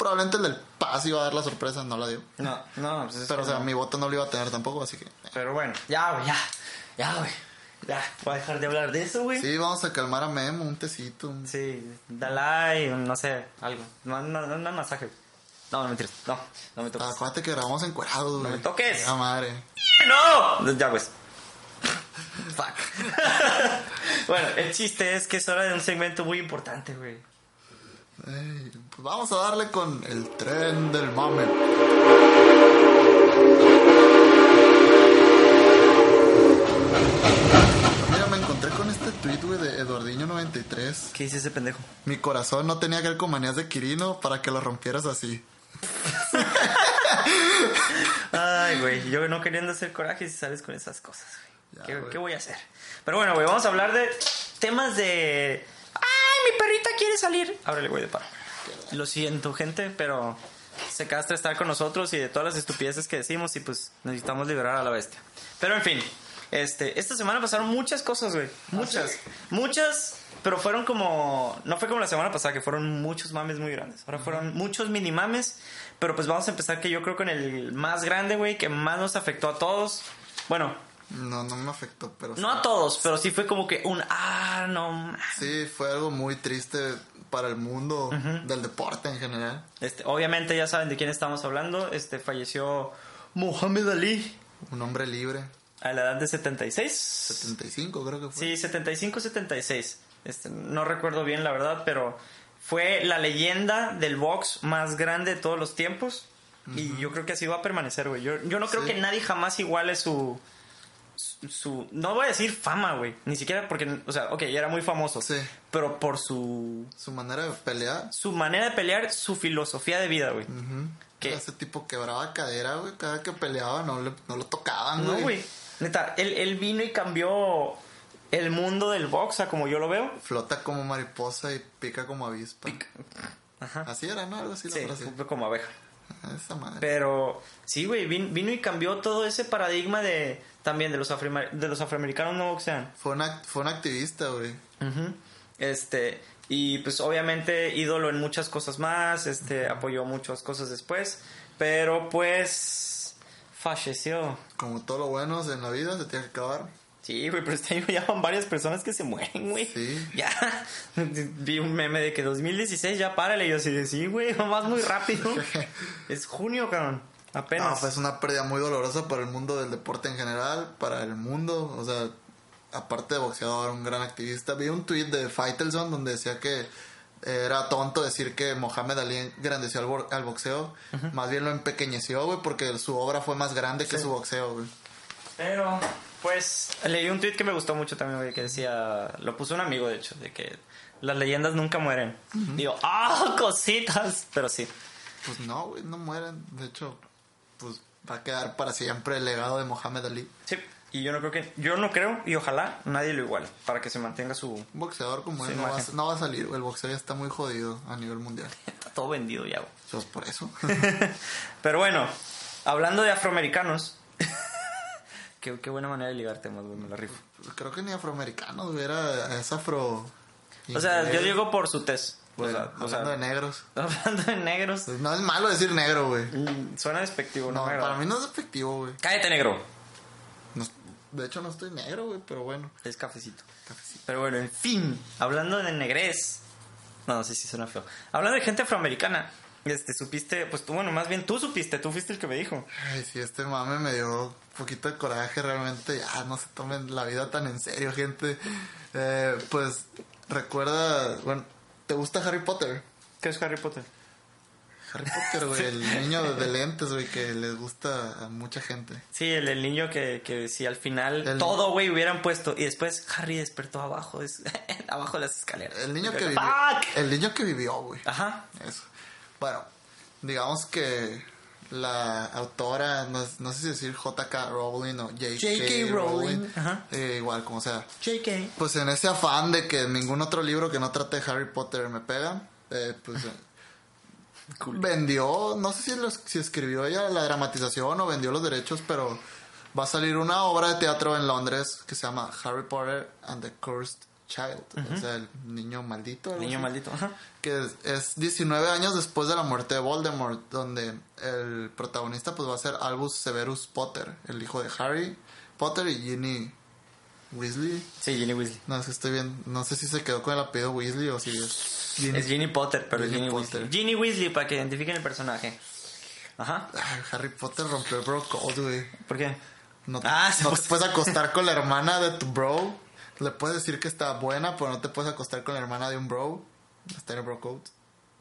Probablemente el del PAS iba a dar la sorpresa, no la dio. No, no, pues es Pero, o sea, no. mi voto no lo iba a tener tampoco, así que... Pero bueno, ya, güey, ya, ya, güey. Ya, voy a dejar de hablar de eso, güey. Sí, vamos a calmar a Memo, un tecito. un- Sí, Dalai, no sé, algo. No, no, no, no masaje. No, no mentiras. No, no me toques. Acuérdate que grabamos encuerados, güey. me toques. Ah, madre. ¡No! Ya, pues. Fuck. bueno, el chiste es que es hora de un segmento muy importante, güey. Pues vamos a darle con el tren del mame. Mira, me encontré con este tweet, güey, de Eduardiño93. ¿Qué dice ese pendejo? Mi corazón no tenía que ver con manías de Quirino para que lo rompieras así. Ay, güey, yo no queriendo hacer coraje si sales con esas cosas, güey. Ya, ¿Qué, güey. qué voy a hacer? Pero bueno, güey, vamos a hablar de temas de... ¡Ay, mi perrita quiere salir! Ábrele, güey, de paro. Lo siento, gente, pero se castra estar con nosotros y de todas las estupideces que decimos y pues necesitamos liberar a la bestia. Pero en fin, este, esta semana pasaron muchas cosas, güey. Muchas. Muchas, pero fueron como... No fue como la semana pasada, que fueron muchos mames muy grandes. Ahora fueron muchos mini mames, pero pues vamos a empezar que yo creo con el más grande, güey, que más nos afectó a todos. Bueno, No, no me afectó, pero no a todos, pero sí fue como que un... Ah, no... ma-". sí, fue algo muy triste para el mundo del deporte en general. Este, obviamente ya saben de quién estamos hablando. Este falleció Muhammad Ali Un hombre libre, a la edad de 76. 75 creo que fue. Sí, 75-76. Este, no recuerdo bien la verdad, pero fue la leyenda del box más grande de todos los tiempos. Y yo creo que así va a permanecer, güey. Yo, yo no creo Sí. que nadie jamás iguale su, su, No voy a decir fama, güey. Ni siquiera porque... O sea, ok, era muy famoso. Sí. Pero por su... Su manera de pelear. Su manera de pelear, su filosofía de vida, güey. ¿Qué? Ese tipo quebraba cadera, güey. Cada que peleaba no, le, no lo tocaban, No, güey. güey. Neta, él, él vino y cambió el mundo del box, a como yo lo veo. Flota como mariposa y pica como avispa. Ajá. Así era, ¿no? Algo así la Sí, frase. fue como abeja. Esa madre. Pero sí, güey, vin- vino, y cambió todo ese paradigma de también de los, afroamer- de los afroamericanos no boxean. Fue, una, fue un activista, güey. Este, y pues obviamente ídolo en muchas cosas más, este, apoyó muchas cosas después, pero pues falleció. Como todo lo bueno en la vida se tiene que acabar. Sí, güey, pero este año ya van varias personas que se mueren, güey. Sí. Ya. Vi un meme de que 2016 ya párale. Y yo así de sí, güey, vas muy rápido. es junio, cabrón. Apenas. No, pues una pérdida muy dolorosa para el mundo del deporte en general, para el mundo, o sea, aparte de boxeador, un gran activista. Vi un tweet de Faitelson donde decía que era tonto decir que Mohamed Ali engrandeció al, bo- al boxeo, más bien lo empequeñeció, güey, porque su obra fue más grande que su boxeo, güey. Pero, pues, leí un tweet que me gustó mucho también, güey, que decía, lo puso un amigo, de hecho, de que las leyendas nunca mueren. Digo, ¡ah, cositas! Pero sí. Pues no, güey, no mueren. De hecho, pues va a quedar para siempre el legado de Mohamed Ali. Sí. Y yo no creo que, yo no creo, y ojalá nadie lo iguale, para que se mantenga su... Un boxeador como él no va, no va a salir. El boxeo ya está muy jodido a nivel mundial. Está todo vendido ya, güey. Pues por eso. Pero bueno, hablando de afroamericanos, qué, qué buena manera de ligar temas, güey, me la rifo. Creo que ni afroamericanos, güey, era, es afro. O sea, yo digo por su. Bueno, o sea, o sea, hablando de negros. hablando de negros, Pues no es malo decir negro, güey. mm, suena despectivo, no, No, para mí no es despectivo, güey. Cállate, negro. No- de hecho, no estoy negro, güey, pero bueno. Es cafecito. Cafecito. Pero bueno, en fin, hablando de negrez. No, no sé si suena feo. Hablando de gente afroamericana, este, supiste, pues tú, bueno, más bien tú supiste, tú fuiste el que me dijo. Ay, sí, este mame me dio un poquito de coraje, realmente. Ya, no se tomen la vida tan en serio, gente. Eh, pues, recuerda, bueno, ¿te gusta Harry Potter? ¿Qué es Harry Potter? Harry Potter, güey, el niño de lentes, güey, que les gusta a mucha gente. Sí, el, el niño que, que si al final El- todo, güey, hubieran puesto y después Harry despertó abajo, es, abajo de las escaleras. El niño que Fuck. vivió. El niño que vivió, güey. Ajá. Eso. Bueno, digamos que la autora, no, no sé si decir J.K. Rowling o J.K. J.K. Rowling, ajá. eh, igual como sea. JK. Pues en ese afán de que ningún otro libro que no trate de Harry Potter me pega, eh, pues vendió, no sé si, los- si escribió ella la dramatización o vendió los derechos, pero va a salir una obra de teatro en Londres que se llama Harry Potter and the Cursed Child, o sea, el niño maldito. Niño así maldito. Ajá. que es, es 19 años después de la muerte de Voldemort, donde el protagonista pues va a ser Albus Severus Potter, el hijo de Harry Potter y Ginny Weasley. Sí, Ginny Weasley. No, es que estoy bien, no sé si se quedó con el apellido Weasley o si es Ginny. Es Ginny Potter, pero Ginny Ginny Potter. Weasley. Ginny Weasley para que identifiquen el personaje. Ajá. Ay, Harry Potter rompió el bro code, güey. ¿Por qué? No, te- Ah, no te puedes acostar con la hermana de tu bro. Le puedes decir que está buena, pero no te puedes acostar con la hermana de un bro. Está en el bro code.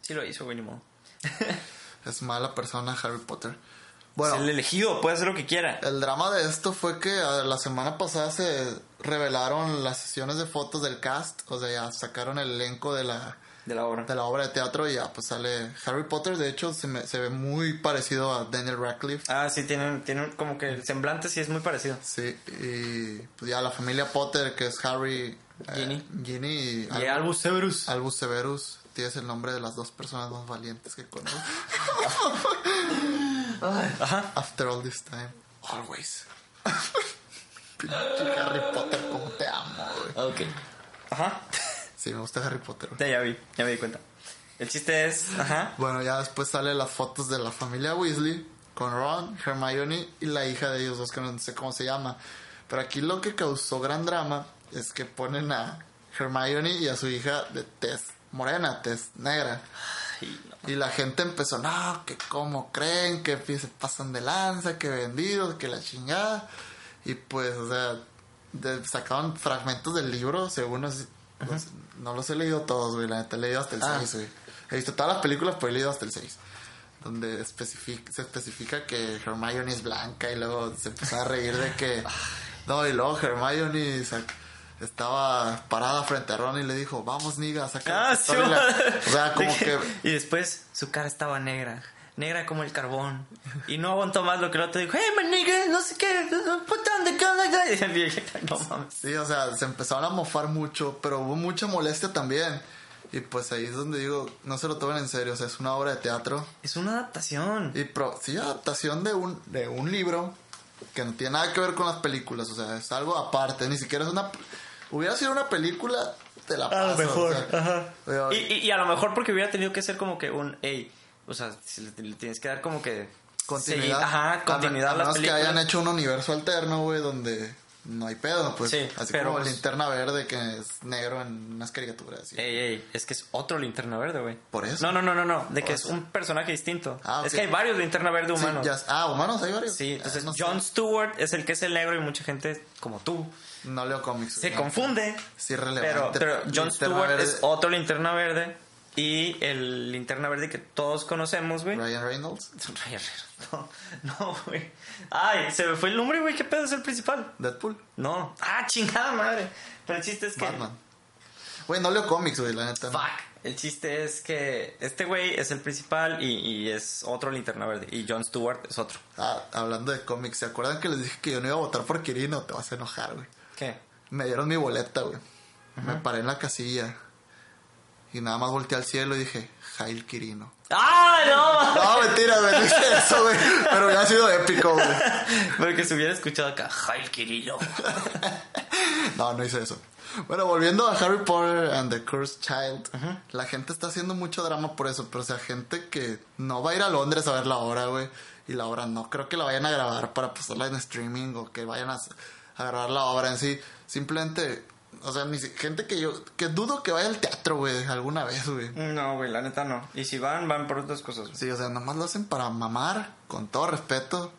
Sí lo hizo, güey, ni modo. Es mala persona Harry Potter. Es Bueno, el elegido, puede hacer lo que quiera. El drama de esto fue que a- la semana pasada se revelaron las sesiones de fotos del cast, o sea, ya sacaron el elenco de la De la obra. de la obra de teatro y ya pues sale Harry Potter. De hecho, se, me- se ve muy parecido a Daniel Radcliffe. Ah, sí, tienen, tienen como que el semblante sí es muy parecido. Sí, y pues ya la familia Potter, que es Harry, eh, Ginny. Ginny y, Y Albus Severus. Albus Severus. Tienes el nombre de las dos personas más valientes que conozco. Ajá. After all this time, always. Harry Potter, como te amo, güey. Ok. Ajá. Sí, me gusta Harry Potter. güey. Ya, ya vi, ya me di cuenta. El chiste es, ajá. Bueno, ya después sale las fotos de la familia Weasley con Ron, Hermione y la hija de ellos dos, que no sé cómo se llama. Pero aquí lo que causó gran drama es que ponen a Hermione y a su hija de tez morena, tez negra. Ay, no. Y la gente empezó, no, que cómo creen, que se pasan de lanza, que vendidos, que la chingada. Y pues, o sea, de- sacaban fragmentos del libro, según así- los- no los he leído todos, güey, la neta, he leído hasta el Ah. 6, güey. He visto todas las películas, pero he leído hasta el 6. Donde especific- se especifica que Hermione es blanca y luego se empezó a reír de que... No, y luego Hermione estaba parada frente a Ron y le dijo, vamos, niga, saca Ah, la sí. pistola". O sea, como que... Y después su cara estaba negra. Negra como el carbón. Y no aguantó más lo que el otro dijo. Hey, my nigga, no sé qué. Put down the gun like that. Y dije, no mames. Sí, o sea, se empezaron a mofar mucho, pero hubo mucha molestia también. Y pues ahí es donde digo, no se lo tomen en serio, o sea, es una obra de teatro. Es una adaptación. Y pro, sí, adaptación de un, de un libro que no tiene nada que ver con las películas, o sea, es algo aparte, ni siquiera es una... Hubiera sido una película, te la A lo paso, mejor, o sea, ajá. Y, y, y a lo mejor porque hubiera tenido que ser como que un, hey, o sea, le, tienes que dar como que continuidad. seguir- ajá, continuidad a, a las menos que películas. hayan hecho un universo alterno, güey, donde no hay pedo, pues. Sí, así pero como pues- linterna verde que es negro en unas caricaturas. así. Ey, ey, es que es otro linterna verde, güey. Por eso. No, no, no, no, no, de que Por es eso. un personaje distinto. Ah, Es ok. que hay varios linterna verde Sí, humanos. ya- ah, humanos hay varios. Sí, Ah, entonces no sé. John Stewart es el que es el negro y mucha gente como tú No leo cómics. se güey. confunde. Sí, relevante. Pero, pero John Linterna Stewart verde, es otro linterna verde y el linterna verde que todos conocemos, güey. Ryan Reynolds, Ryan Reynolds. No, no, güey. Ay, se me fue el nombre, güey. ¿Qué pedo es el principal? Deadpool, No. Ah, chingada madre. Pero el chiste es que. Batman. Güey, no leo cómics, güey, la neta. no. Fuck. El chiste es que este güey es el principal y, y es otro linterna verde. Y John Stewart es otro. Ah, hablando de cómics, ¿se acuerdan que les dije que yo no iba a votar por Kirino? Te vas a enojar, güey. ¿Qué? Me dieron mi boleta, güey. Me paré en la casilla. Y nada más volteé al cielo y dije, Jail Kirino. ¡Ah, no! No, mentira, no hice eso, güey. Pero hubiera sido épico, güey. Porque se hubiera escuchado acá. Jail Kirilo. No, no hice eso. Bueno, volviendo a Harry Potter and the Cursed Child, la gente está haciendo mucho drama por eso, pero o sea, gente que no va a ir a Londres a ver la obra, güey, y la obra no creo que la vayan a grabar para pasarla en streaming o que vayan a, a grabar la obra en sí, simplemente, o sea, ni gente que yo, que dudo que vaya al teatro, güey, alguna vez, güey. No, güey, la neta no. Y si van, van por otras cosas. güey. Sí, o sea, nomás lo hacen para mamar, con todo respeto.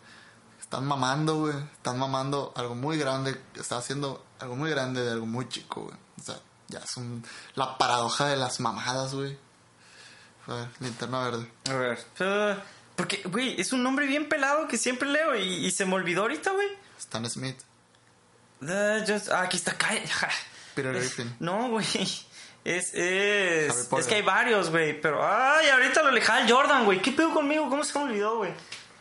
Están mamando, güey. Están mamando algo muy grande. Está haciendo algo muy grande de algo muy chico, güey. O sea, ya es un... La paradoja de las mamadas, güey. A ver, linterna verde. A ver. porque, güey, es un nombre bien pelado que siempre leo y, y se me olvidó ahorita, güey. Stan Smith. Eh, just- ah, aquí está. Peter Es-. No, güey. Es, es, es que hay varios, güey. Pero, ay, ahorita lo le Hal Jordan, güey. ¿Qué pedo conmigo? ¿Cómo se me olvidó, güey?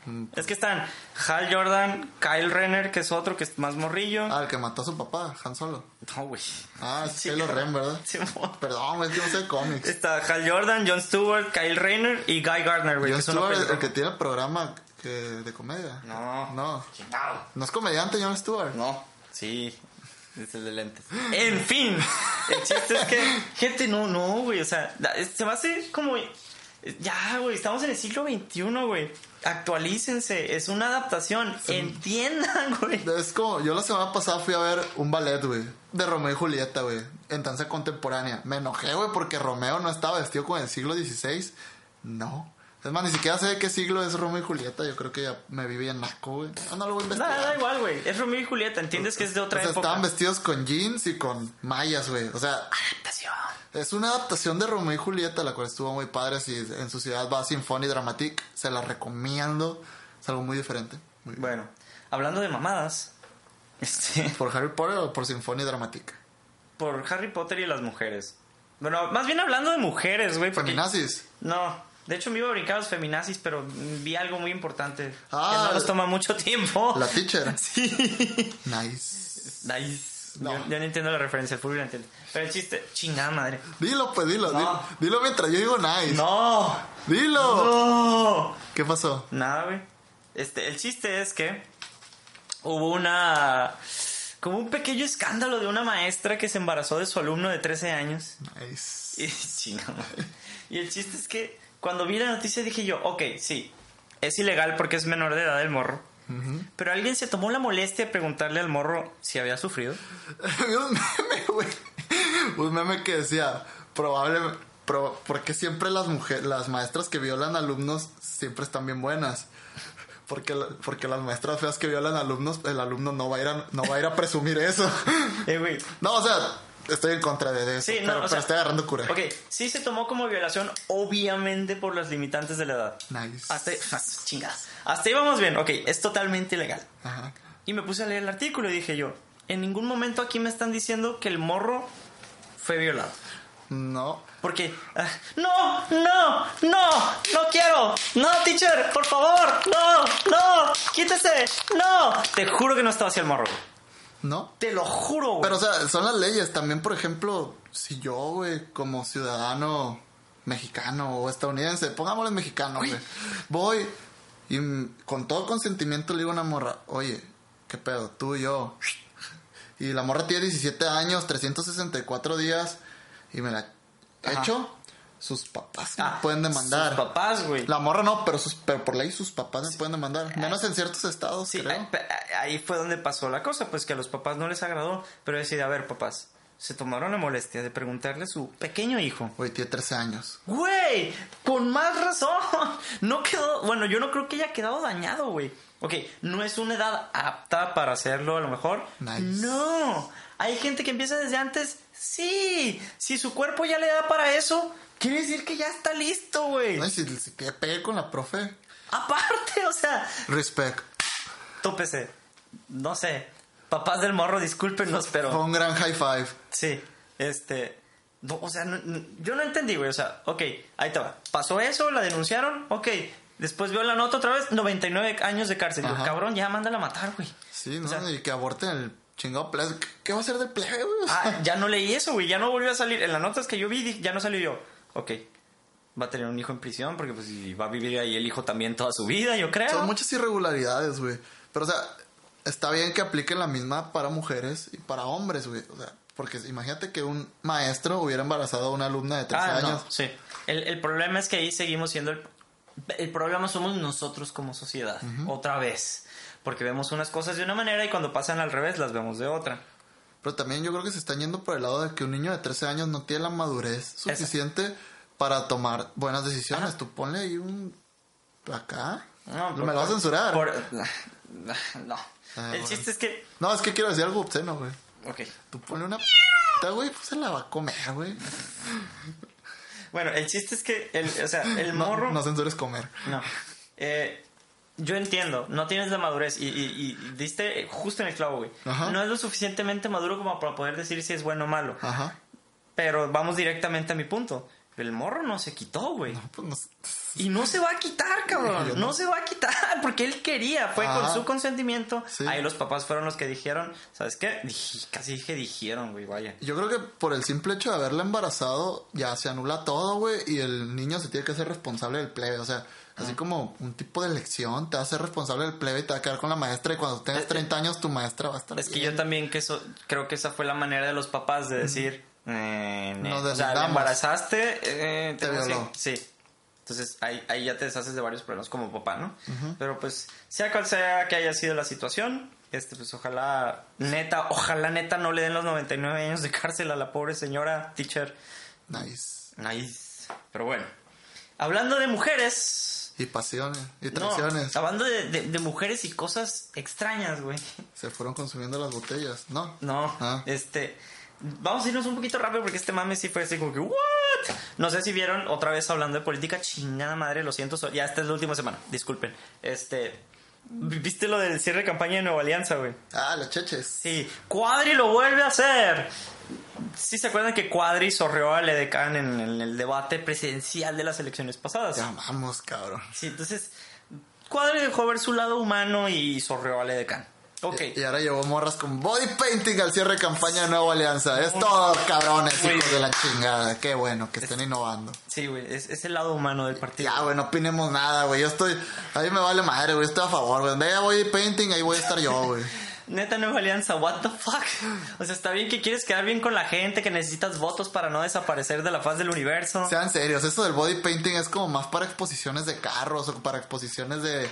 Mm. Es que están Hal Jordan, Kyle Renner, que es otro que es más morrillo. Ah, el que mató a su papá, Han Solo. No, güey. Ah, es Sí, Kylo Ren, ¿verdad? Simón. Perdón, es que no sé cómics. Está Hal Jordan, John Stewart, Kyle Rayner y Guy Gardner, güey. Jon que es Stewart, el que tiene el programa que, de comedia. No. No. No es comediante, Jon Stewart. No. Sí. Es el de lentes. En fin. El chiste es que, gente, no, no, güey. O sea, se va a hacer como. Ya, güey. Estamos en el siglo XXI, güey. Actualícense. Es una adaptación. Entiendan, güey. Es como, yo la semana pasada fui a ver un ballet, güey, de Romeo y Julieta, güey, en danza contemporánea. Me enojé, güey, porque Romeo no estaba vestido con el siglo XVI. No. Es más, ni siquiera sé de qué siglo es Romeo y Julieta. Yo creo que ya me viví en naco, güey. No, no lo voy a investigar. Nada, da igual, güey. Es Romeo y Julieta. Entiendes que es de otra o sea, época. estaban vestidos con jeans y con mallas, güey. O sea, Adaptación. es una adaptación de Romeo y Julieta, la cual estuvo muy padre. Si en su ciudad va a Symphony Dramatique, se la recomiendo. Es algo muy diferente. Muy. Bueno, hablando de mamadas. Este. ¿Por Harry Potter o por Symphony Dramatique? Por Harry Potter y las mujeres. Bueno, más bien hablando de mujeres, güey. porque- Feminazis. No, de hecho me iba a brincar los feminazis, pero vi algo muy importante. Ah, que no nos toma mucho tiempo. La teacher. Sí. Nice. Nice. No. Yo, yo no entiendo la referencia, el fútbol entiendo. Pero el chiste, chingada madre. Dilo, pues, dilo. No. Dilo, dilo mientras yo digo nice. ¡No! Dilo. ¡No! ¿Qué pasó? Nada, güey. Este, el chiste es que hubo una. como un pequeño escándalo de una maestra que se embarazó de su alumno de 13 años. Nice. Y, chingada madre. y el chiste es que cuando vi la noticia dije yo, ok, sí, es ilegal porque es menor de edad el morro. Pero alguien se tomó la molestia de preguntarle al morro si había sufrido. Un meme, güey. Un meme que decía, probablemente, porque siempre las mujeres, las maestras que violan alumnos siempre están bien buenas. Porque, porque las maestras feas que violan alumnos, el alumno no va a ir a, no va a, ir a presumir eso. Eh, güey. No, o sea, estoy en contra de eso. Sí, no, pero, o pero sea, estoy agarrando cura. Ok, sí se tomó como violación, obviamente por las limitantes de la edad. Nice. Hasta, chingada. Hasta ahí vamos bien, ok, es totalmente ilegal. Ajá. Y me puse a leer el artículo y dije yo, en ningún momento aquí me están diciendo que el morro fue violado. No. Porque, ah, no, no, no, no quiero, no, teacher, por favor, no, no, quítese, no. Te juro que no estaba así el morro. No. Te lo juro, güey. Pero, o sea, son las leyes. También, por ejemplo, si yo, güey, como ciudadano mexicano o estadounidense, pongámosle mexicano, güey, voy y con todo consentimiento le digo a una morra, oye, ¿qué pedo? Tú y yo. Y la morra tiene 17 años, 364 días y me la Ajá. echo. Sus papás me Ah, pueden demandar. Sus papás, güey. La morra no, pero, sus, pero por ley sus papás me pueden demandar. Menos en ciertos estados, Sí, creo. ahí, fue donde pasó la cosa, pues que a los papás no les agradó, pero decidí, a ver, papás, se tomaron la molestia de preguntarle a su pequeño hijo. Güey, tiene 13 años. Güey, con más razón. No quedó, bueno, yo no creo que haya quedado dañado, güey. Ok, no es una edad apta para hacerlo a lo mejor. Nice. No, hay gente que empieza desde antes. Sí, si su cuerpo ya le da para eso, quiere decir que ya está listo, güey. No, si, si que pegue con la profe, Aparte, o sea, respect. tópese. No sé. Papás del morro, discúlpenos, pero. Fue un gran high five. Sí, este. no, o sea, no- no- yo no entendí, güey. O sea, ok, ahí te va. Pasó eso, la denunciaron, ok. Después veo la nota otra vez, 99 años de cárcel. Ajá. cabrón, ya mándala a matar, güey. Sí, ¿no? O sea- y que aborten el chingado plebe. ¿Qué, va a hacer del plebe, güey? Ah, ya no leí eso, güey. Ya no volvió a salir. En las notas que yo vi, ya no salió yo. Ok. Va a tener un hijo en prisión porque pues y va a vivir ahí el hijo también toda su vida, yo creo. Son muchas irregularidades, güey. Pero, o sea, está bien que apliquen la misma para mujeres y para hombres, güey. O sea, porque imagínate que un maestro hubiera embarazado a una alumna de 13 Ah, años. no, sí. El, el problema es que ahí seguimos siendo el... El problema somos nosotros como sociedad, otra vez. Porque vemos unas cosas de una manera y cuando pasan al revés las vemos de otra. Pero también yo creo que se están yendo por el lado de que un niño de 13 años no tiene la madurez suficiente para tomar buenas decisiones. Ajá. Tú ponle ahí un... Acá. No, Me por- lo vas a censurar. por- No. Ah, el chiste es que... No, es que quiero decir algo obsceno, güey. Ok. Tú ponle una... güey, pues se la va a comer, güey. Bueno, el chiste es que... El, o sea, el No, morro... no censures comer. No. Eh, yo entiendo, no tienes la madurez y, y- y diste justo en el clavo, güey. Ajá. No es lo suficientemente maduro como para poder decir si es bueno o malo. Ajá. Pero vamos directamente a mi punto. El morro no se quitó, güey. Pues no. Y no se va a quitar, cabrón. No. no. se va a quitar porque él quería. Fue con su consentimiento. Sí. Ahí los papás fueron los que dijeron, ¿sabes qué? Casi dije dijeron, güey, vaya. Yo creo que por el simple hecho de haberla embarazado ya se anula todo, güey, y el niño se tiene que hacer responsable del plebe. O sea, así como un tipo de lección, te va a hacer responsable del plebe y te va a quedar con la maestra y cuando tengas 30 años tu maestra va a estar Es que yo también que eso, creo que esa fue la manera de los papás de decir, eh, ne- Nos o sea, la deslindamos. embarazaste, eh, Te vas a- violó. Sí. Entonces ahí, ahí ya te deshaces de varios problemas como papá, ¿no? Pero pues, sea cual sea que haya sido la situación, este pues ojalá, neta, ojalá neta no le den los 99 años de cárcel a la pobre señora teacher. Nice. Nice. Pero bueno, hablando de mujeres... Y pasiones, y No, traiciones. hablando de, de- de mujeres y cosas extrañas, güey. Se fueron consumiendo las botellas, ¿no? No, Ah. este. Vamos a irnos un poquito rápido porque este mame sí fue así como que, ¿what? No sé si vieron otra vez hablando de política, chingada madre, lo siento, ya esta es la última semana, disculpen. Este. ¿Viste lo del cierre de campaña de Nueva Alianza, güey? Ah, las cheches. Sí, Cuadri lo vuelve a hacer. sí se acuerdan que Cuadri sorreó a Ledecán en, en el debate presidencial de las elecciones pasadas. Ya vamos, cabrón. Sí, entonces Cuadri dejó ver su lado humano y sorreó a Ledecán. Ok. Y ahora llevó morras con body painting al cierre de campaña de Nueva Alianza. Es todo, cabrones, hijos de la chingada. Qué bueno que estén innovando. Sí, güey, es, es el lado humano del partido. Ya, güey, no opinemos nada, güey. Yo estoy. A mí me vale madre, güey. Estoy a favor, güey. Donde haya body painting, ahí voy a estar yo, güey. Neta Nueva Alianza, what the fuck? O sea, está bien que quieres quedar bien con la gente, que necesitas votos para no desaparecer de la faz del universo. Sean serios, eso del body painting es como más para exposiciones de carros o para exposiciones de,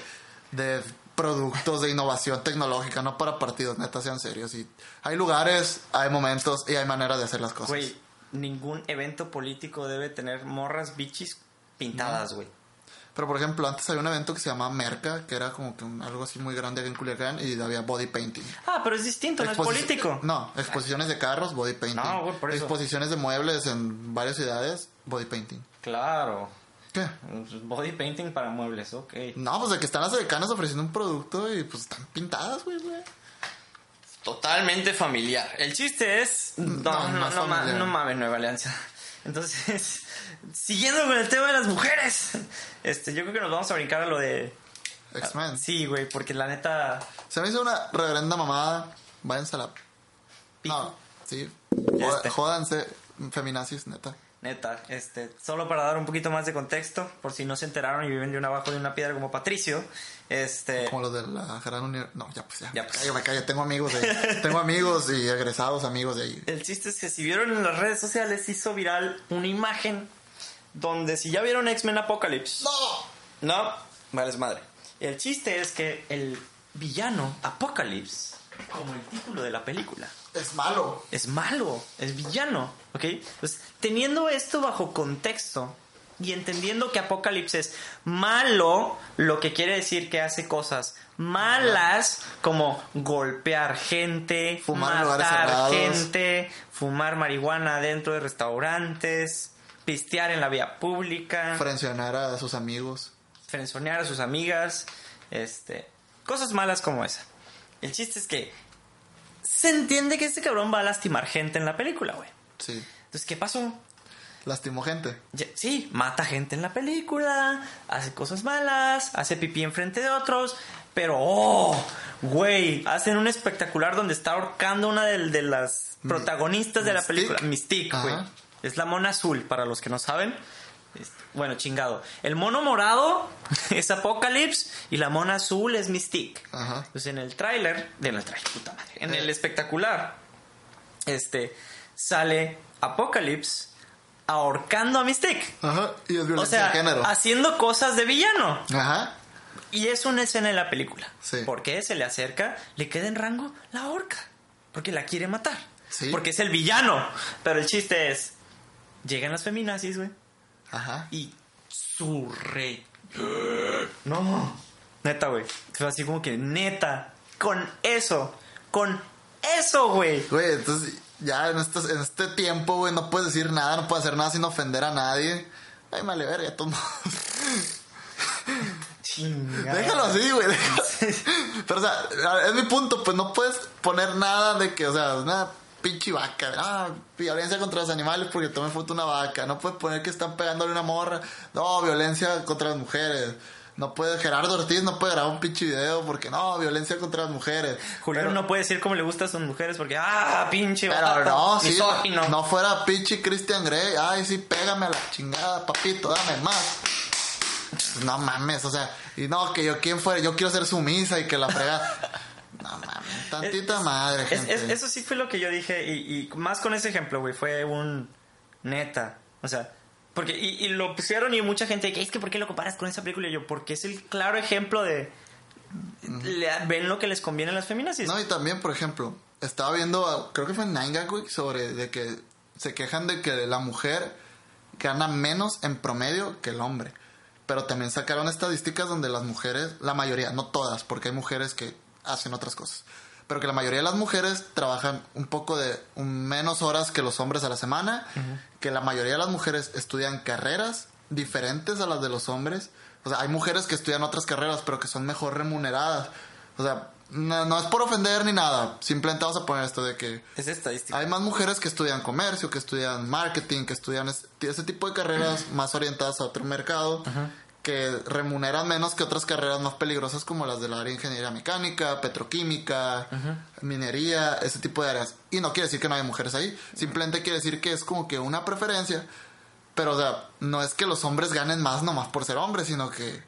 de productos de innovación tecnológica, no para partidos, neta, sean serios. Y hay lugares, hay momentos y hay maneras de hacer las cosas. Güey, ningún evento político debe tener morras bichis pintadas, güey. Pero por ejemplo, antes había un evento que se llamaba Merca, que era como que un- algo así muy grande aquí en Culiacán y había body painting. Ah, pero es distinto, no es político. No, exposiciones de carros, body painting. No, güey, por eso. Exposiciones de muebles en varias ciudades, body painting. Claro. ¿Qué? Body painting para muebles, ok. No, pues de que están las decanas ofreciendo un producto y pues están pintadas, güey, güey. Totalmente familiar. El chiste es. No, No, no, no no, mames, Nueva Alianza. Entonces, siguiendo con el tema de las mujeres, este, yo creo que nos vamos a brincar a lo de. X-Men. Sí, güey, porque la neta. Se me hizo una reverenda mamada. Váyanse a la. No, sí. Este. Jódanse, feminazis, neta. Neta, este, solo para dar un poquito más de contexto, por si no se enteraron y viven de un abajo de una piedra como Patricio, este, Como los de la universidad. No, ya pues ya. Ya, me pues. callo, me callo. Tengo amigos de. Tengo amigos y egresados amigos de ahí. el chiste es que si vieron en las redes sociales hizo viral una imagen donde si ya vieron X-Men Apocalypse, ¡No! no, vale es madre. El chiste es que el villano Apocalypse, como el título de la película, Es malo. es malo, es villano, ¿ok? Pues teniendo esto bajo contexto y entendiendo que Apocalipsis es malo, lo que quiere decir que hace cosas malas como golpear gente, Fumar matar gente, fumar marihuana dentro de restaurantes, pistear en la vía pública, Frencionar a sus amigos. frenzonear a sus amigas, este, cosas malas como esa. El chiste es que se entiende que este cabrón va a lastimar gente en la película, güey. Sí. Entonces, ¿qué pasó? Lastimó gente. Sí, mata gente en la película, hace cosas malas, hace pipí enfrente de otros, pero oh, güey, hacen un espectacular donde está ahorcando una de, de las protagonistas de la Mystique. película, Mystique, güey. Es la mona azul, para los que no saben. Bueno, chingado. El mono morado es Apocalypse y la mona azul es Mystique. Ajá. Pues en el tráiler, en el tráiler, puta madre, en el espectacular, este, sale Apocalypse ahorcando a Mystique. Ajá. Y es O violencia sea, de género. haciendo cosas de villano. Ajá. Y es una escena en la película. Sí. Porque se le acerca, le queda en rango la horca. Porque la quiere matar. Sí. Porque es el villano. Pero el chiste es, llegan las feminazis, güey. Ajá. Y su rey. No. Neta, güey. Fue así como que, neta. Con eso. Con eso, güey. Güey, entonces ya en, estos- en este tiempo, güey, no puedes decir nada, no puedes hacer nada sin ofender a nadie. Ay, vale, verga. Chingada. Déjalo así, güey. déjalo. Pero, o sea, es mi punto, pues no puedes poner nada de que, o sea, una pinche vaca. Ah, violencia contra los animales porque tomé foto una vaca. No puedes poner que están pegándole una morra. No, violencia contra las mujeres. No puede, Gerardo Ortiz no puede grabar un pinche video porque no, violencia contra las mujeres. Julián Pero- no puede decir cómo le gusta a sus mujeres porque, ah, pinche Pero vato, no, sí, misógino. no fuera pinche Christian Grey. Ay, sí, pégame a la chingada, papito, dame más. Pues No mames, o sea, y no, que yo quién fuera, yo quiero ser sumisa y que la frega. No mames, tantita madre, Es- gente. es- eso sí fue lo que yo dije y, y más con ese ejemplo, güey, fue un neta, o sea, porque y, y lo pusieron y mucha gente que es que ¿por qué lo comparas con esa película? Y yo, porque es el claro ejemplo de le- ven lo que les conviene a las feminazis. No, y también, por ejemplo, estaba viendo, creo que fue en sobre de que se quejan de que la mujer gana menos en promedio que el hombre. Pero también sacaron estadísticas donde las mujeres, la mayoría, no todas, porque hay mujeres que hacen otras cosas. Pero que la mayoría de las mujeres trabajan un poco de menos horas que los hombres a la semana, que la mayoría de las mujeres estudian carreras diferentes a las de los hombres. O sea, hay mujeres que estudian otras carreras, pero que son mejor remuneradas. O sea, no, no es por ofender ni nada. Simplemente vamos a poner esto de que Es estadística. hay más mujeres que estudian comercio, que estudian marketing, que estudian es- ese tipo de carreras más orientadas a otro mercado, que remuneran menos que otras carreras más peligrosas como las del área de ingeniería mecánica, petroquímica, minería, ese tipo de áreas. Y no quiere decir que no haya mujeres ahí, simplemente quiere decir que es como que una preferencia. Pero, o sea, no es que los hombres ganen más nomás por ser hombres, sino que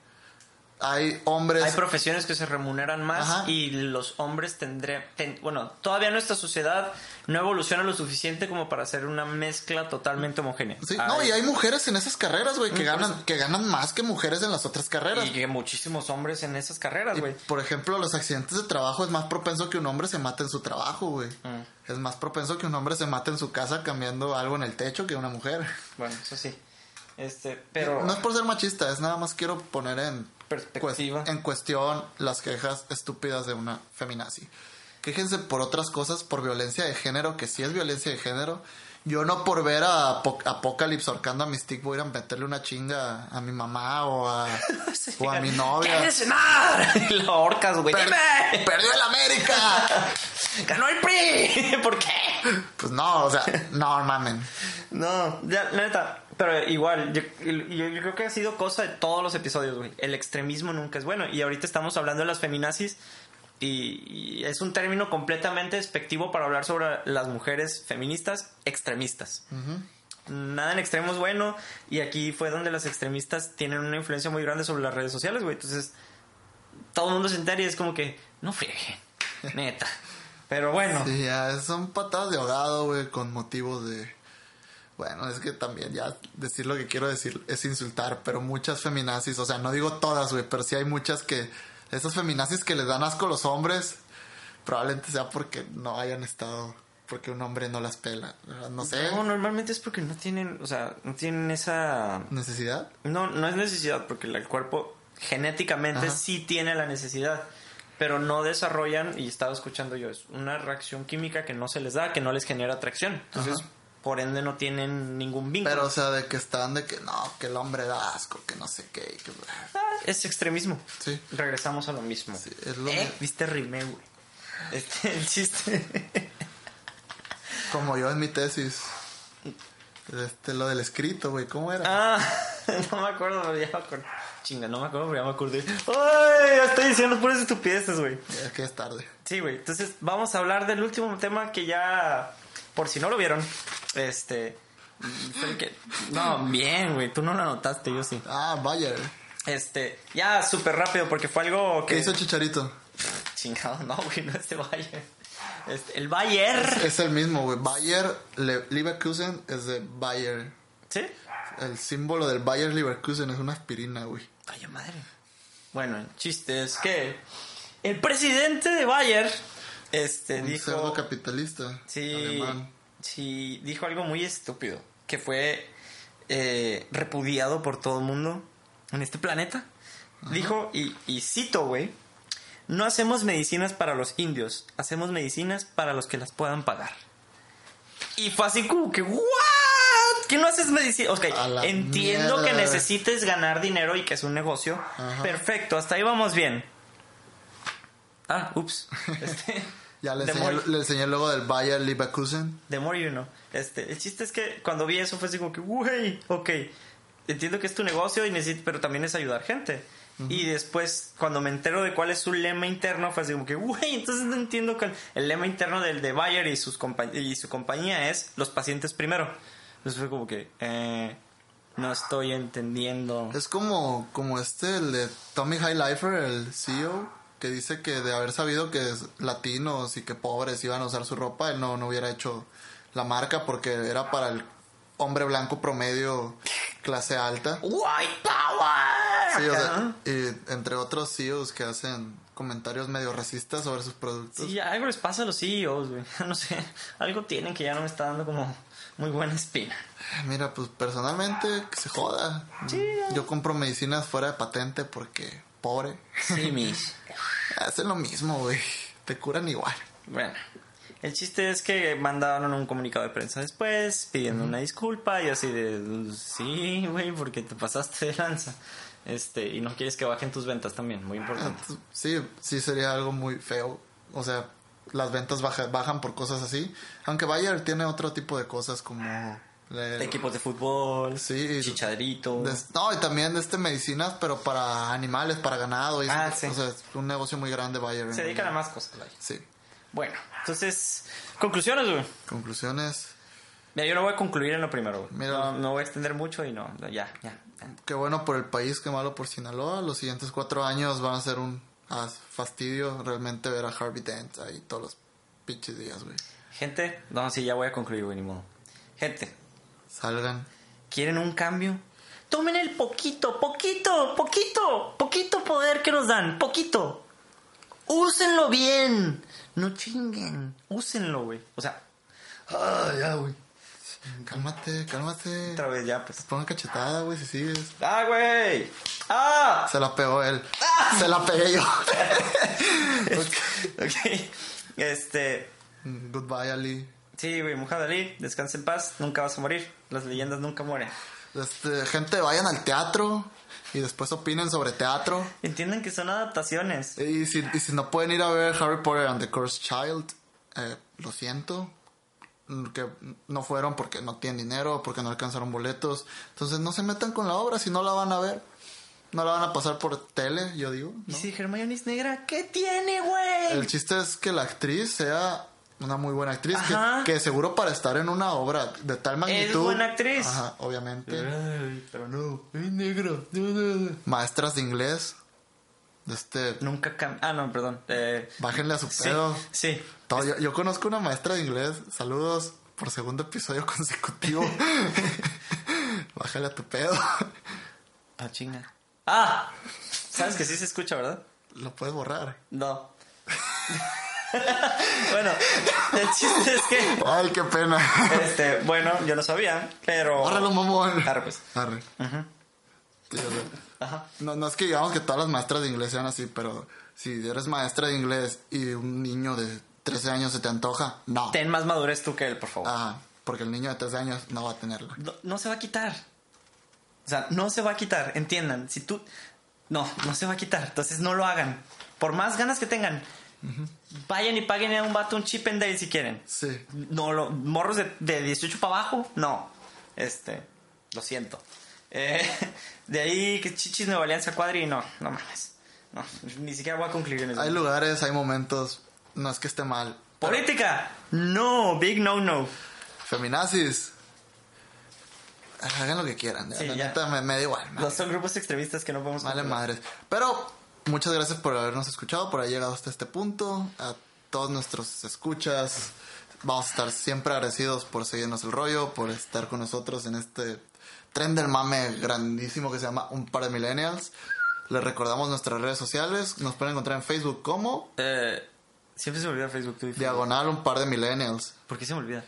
hay hombres... Hay profesiones que se remuneran más Ajá. y los hombres tendrán... bueno, todavía nuestra sociedad no evoluciona lo suficiente como para hacer una mezcla totalmente homogénea. Sí, no, y hay mujeres en esas carreras, güey, que Mm, ganan, que ganan más que mujeres en las otras carreras. Y que muchísimos hombres en esas carreras, güey. por ejemplo, los accidentes de trabajo es más propenso que un hombre se mate en su trabajo, güey. Mm. Es más propenso que un hombre se mate en su casa cambiando algo en el techo que una mujer. Bueno, eso sí. Este, pero... No es por ser machista, es nada más quiero poner en, Perspectiva. cues- en cuestión las quejas estúpidas de una feminazi. Quéjense por otras cosas, por violencia de género, que sí es violencia de género. Yo no por ver a Apo- Apocalypse ahorcando a Mystique voy a ir a meterle una chinga a mi mamá o a, o a mi novia. ¡Quieres cenar! Y la ahorcas, güey. Per- ¡Dime! ¡Perdió el América! ¡Ganó el PRI! ¿Por qué? Pues no, o sea, no mamen. No, ya, la neta. Pero igual, yo, yo- yo creo que ha sido cosa de todos los episodios, güey. El extremismo nunca es bueno. Y ahorita estamos hablando de las feminazis. Y, y es un término completamente despectivo para hablar sobre las mujeres feministas extremistas. Nada en extremo es bueno. Y aquí fue donde las extremistas tienen una influencia muy grande sobre las redes sociales, güey. Entonces, todo el mundo se entera y es como que, no frieguen, neta. Pero bueno. Sí, ya son patadas de ahogado, güey, con motivo de... Bueno, es que también ya decir lo que quiero decir es insultar, pero muchas feminazis, o sea, no digo todas, güey, pero sí hay muchas que... Esas feminazis que les dan asco a los hombres, probablemente sea porque no hayan estado... Porque un hombre no las pela. No sé. No, normalmente es porque no tienen, o sea, no tienen esa... ¿Necesidad? No, no es necesidad, porque el cuerpo genéticamente Ajá. sí tiene la necesidad, pero no desarrollan, y estaba escuchando yo, es una reacción química que no se les da, que no les genera atracción. Entonces, Ajá. Por ende, no tienen ningún vínculo. Pero, o sea, de que están de que no, que el hombre da asco, que no sé qué. que- Ah, es extremismo. Sí. Regresamos a lo mismo. Sí, es lo ¿Eh? Viste, rimé, güey. Este, el chiste. Como yo en mi tesis. Este, lo del escrito, güey, ¿cómo era? ah, no me acuerdo, pero ya me acuerdo. Chinga, no me acuerdo, pero ya me acordé. ¡Ay! Ya estoy diciendo puras estupideces, güey. Es que es tarde. Sí, güey. Entonces, vamos a hablar del último tema que ya, por si no lo vieron, este... el que- No, bien, güey. Tú no lo notaste, yo sí. Ah, Bayer. Este, ya súper rápido, porque fue algo que... ¿Qué hizo Chicharito? Chingado, no, güey, no es de Bayer. Este, el Bayer. Es el mismo, güey. Bayer Le- Leverkusen es de Bayer. ¿Sí? El símbolo del Bayer Leverkusen es una aspirina, güey. Vaya madre. Bueno, el chiste es que el presidente de Bayer, este, Un dijo... capitalista. Sí, Alemán. Sí, dijo algo muy estúpido, que fue eh, repudiado por todo el mundo en este planeta. Dijo, y, y cito, güey, no hacemos medicinas para los indios, hacemos medicinas para los que las puedan pagar. Y fue así como que, ¿what? ¿Qué no haces medicina? Ok, entiendo mierda. que necesites ganar dinero y que es un negocio. Ajá. Perfecto, hasta ahí vamos bien. Ah, ups. Este, Ya le The enseñé, more- le enseñé el logo del Bayer Leverkusen. The more you know. Este, el chiste es que cuando vi eso fue así como que, güey, ok, entiendo que es tu negocio y necesito, pero también es ayudar gente. Y después, cuando me entero de cuál es su lema interno, fue así como que, güey, entonces no entiendo que el, lema interno del de Bayer y, sus y su compañía es los pacientes primero. Entonces fue como que, eh, no estoy entendiendo. Es como, como este, el de Tommy Highlifer, el CEO, que dice que de haber sabido que es latinos y que pobres iban a usar su ropa, él no, no hubiera hecho la marca porque era para el hombre blanco promedio clase alta. ¡White Power! Sí, o sea, y entre otros CEOs que hacen comentarios medio racistas sobre sus productos. Sí, algo les pasa a los CEOs, güey. No sé, algo tienen que ya no me está dando como muy buena espina. Mira, pues personalmente que se joda. Sí, Yo compro medicinas fuera de patente porque pobre. Sí, mis. Hacen lo mismo, güey. Te curan igual. Bueno, el chiste es que mandaron un comunicado de prensa después pidiendo una disculpa y así de, sí, güey, porque te pasaste de lanza. Este, y no quieres que bajen tus ventas también, muy importante. Sí, sí sería algo muy feo. O sea, las ventas baja- bajan por cosas así. Aunque Bayer tiene otro tipo de cosas como... le- Equipos de fútbol, Sí. chichadrito. Des- no, y también este medicinas, pero para animales, para ganado. Y eso. Ah, sí. O sea, es un negocio muy grande Bayer. Se dedican a más cosas. Sí. Bueno, entonces, conclusiones, güey. Conclusiones. Mira, yo no voy a concluir en lo primero, güey. Mira. No, no voy a extender mucho y no, no, ya, ya. Qué bueno por el país, qué malo por Sinaloa. Los siguientes cuatro años van a ser un ah, fastidio realmente ver a Harvey Dent ahí todos los pinches días, güey. Gente, no, sí, ya voy a concluir, güey, ni modo. Gente, Salgan. ¿quieren un cambio? Tomen el poquito, poquito, poquito, poquito poder que nos dan, poquito. Úsenlo bien. No chinguen. Úsenlo, güey. O sea, Ah, ya, güey. Cálmate, cálmate. otra vez ya, pues. Pon cachetada, güey, si sigues. ¡Ah, güey! ¡Ah! Se la pegó él. Se la pegué yo. ok. Este. Goodbye, Ali. Sí, güey, Muhammad Ali, descansa en paz, nunca vas a morir. Las leyendas nunca mueren. Este, gente, vayan al teatro y después opinen sobre teatro. Entiendan que son adaptaciones. Y si, y si no pueden ir a ver Harry Potter and the Cursed Child, eh, lo siento. Que no fueron porque no tienen dinero, porque no alcanzaron boletos. Entonces no se metan con la obra si no la van a ver. No la van a pasar por tele, yo digo. Y ¿no? si Hermione es negra, ¿qué tiene, güey? El chiste es que la actriz sea una muy buena actriz. Que, seguro para estar en una obra de tal magnitud. buena actriz. Ajá, obviamente. Ay, pero no. Es negro. Maestras de inglés. Este. Nunca cambia. Ah, no, perdón. Eh, Bájenle a su sí, pedo. sí. Todo- yo, yo conozco una maestra de inglés. Saludos por segundo episodio consecutivo. Bájale a tu pedo. Ah, chinga. Ah, sabes que sí se escucha, ¿verdad? Lo puedes borrar. No. bueno, el chiste es que. Ay, qué pena. Este, bueno, yo no sabía, pero. Bórralo, mamón. Arre, pues. Arre. Sea, Ajá. no, no es que digamos que todas las maestras de inglés sean así, pero si eres maestra de inglés y un niño de 13 años se te antoja, no. Ten más madurez tú que él, por favor. Ajá, porque el niño de 13 años no va a tenerla. No, no se va a quitar. O sea, no se va a quitar, entiendan. Si tú. No, no se va a quitar. Entonces no lo hagan. Por más ganas que tengan, vayan y paguen a un vato un chip and dale si quieren. Sí. No, lo, morros de, de 18 para abajo, no. Este, lo siento. Eh, de ahí que chichis Nueva Alianza Cuadri, no, no mames. No, ni siquiera voy a concluir en eso. Hay lugares, hay momentos, no es que esté mal. Política, no, big no, no. Feminazis. Hagan lo que quieran. Sí, la ya. neta me, me da igual. Los son grupos extremistas que no podemos Vale madres. Pero muchas gracias por habernos escuchado, por haber llegado hasta este punto. A todos nuestros escuchas, vamos a estar siempre agradecidos por seguirnos el rollo, por estar con nosotros en este tren del mame grandísimo que se llama Un par de millennials. Les recordamos nuestras redes sociales. Nos pueden encontrar en Facebook como Eh, siempre se me olvida Facebook. tú. Diagonal Un par de millennials. ¿Por qué se me olvida?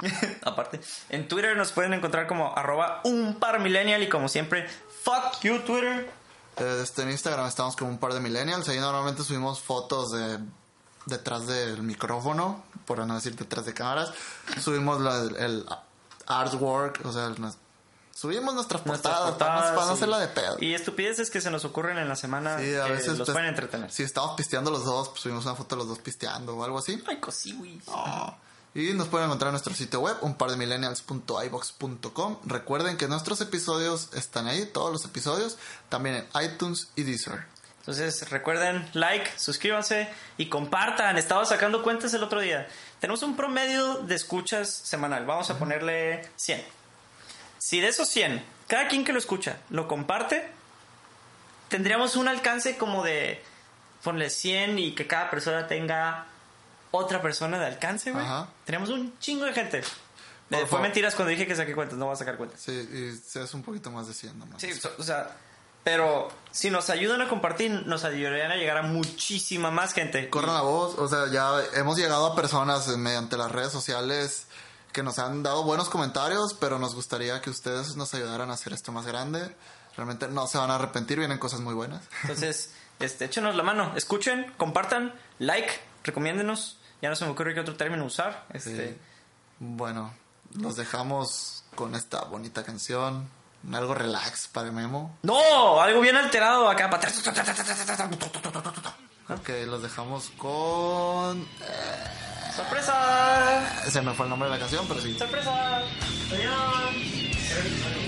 Aparte, en Twitter nos pueden encontrar como arroba un par millennial y como siempre, fuck you Twitter. Eh, este, en Instagram estamos como un par de millennials. Ahí normalmente subimos fotos de detrás del micrófono, por no decir detrás de cámaras. Subimos la- el, artwork, o sea, nos- subimos nuestras Nuestras portadas, para, no- portadas para no y- hacerla de pedo. Y estupideces que se nos ocurren en la semana Sí, a que veces los pues, pueden entretener. Si estamos pisteando los dos, pues subimos una foto de los dos pisteando o algo así. Ay, cosiwis. Y nos pueden encontrar en nuestro sitio web, un par de millennials.ibox.com. Recuerden que nuestros episodios están ahí, todos los episodios, también en iTunes y Deezer. Entonces, recuerden, like, suscríbanse y compartan. Estaba sacando cuentas el otro día. Tenemos un promedio de escuchas semanal. Vamos a ponerle 100. Si de esos 100, cada quien que lo escucha lo comparte, tendríamos un alcance como de, ponle 100 y que cada persona tenga otra persona de alcance, güey. Tenemos un chingo de gente. Por Eh, fue mentiras cuando dije que saqué cuentas, no voy a sacar cuentas. Sí, y se hace un poquito más de 100 nomás. Sí, so- o sea, pero si nos ayudan a compartir, nos ayudarían a llegar a muchísima más gente. Corran la voz, o sea, ya hemos llegado a personas eh, mediante las redes sociales que nos han dado buenos comentarios, pero nos gustaría que ustedes nos ayudaran a hacer esto más grande. Realmente no se van a arrepentir, vienen cosas muy buenas. Entonces, este, échenos la mano, escuchen, compartan, like, recomiéndenos. Ya no se me ocurre qué otro término usar. Este, Sí. Bueno, los dejamos con esta bonita canción. Algo relax para Memo. No, algo bien alterado acá. para- Ok, los dejamos con... ¡Sorpresa! Se me fue el nombre de la canción, pero sí. ¡Sorpresa! ¡Adiós!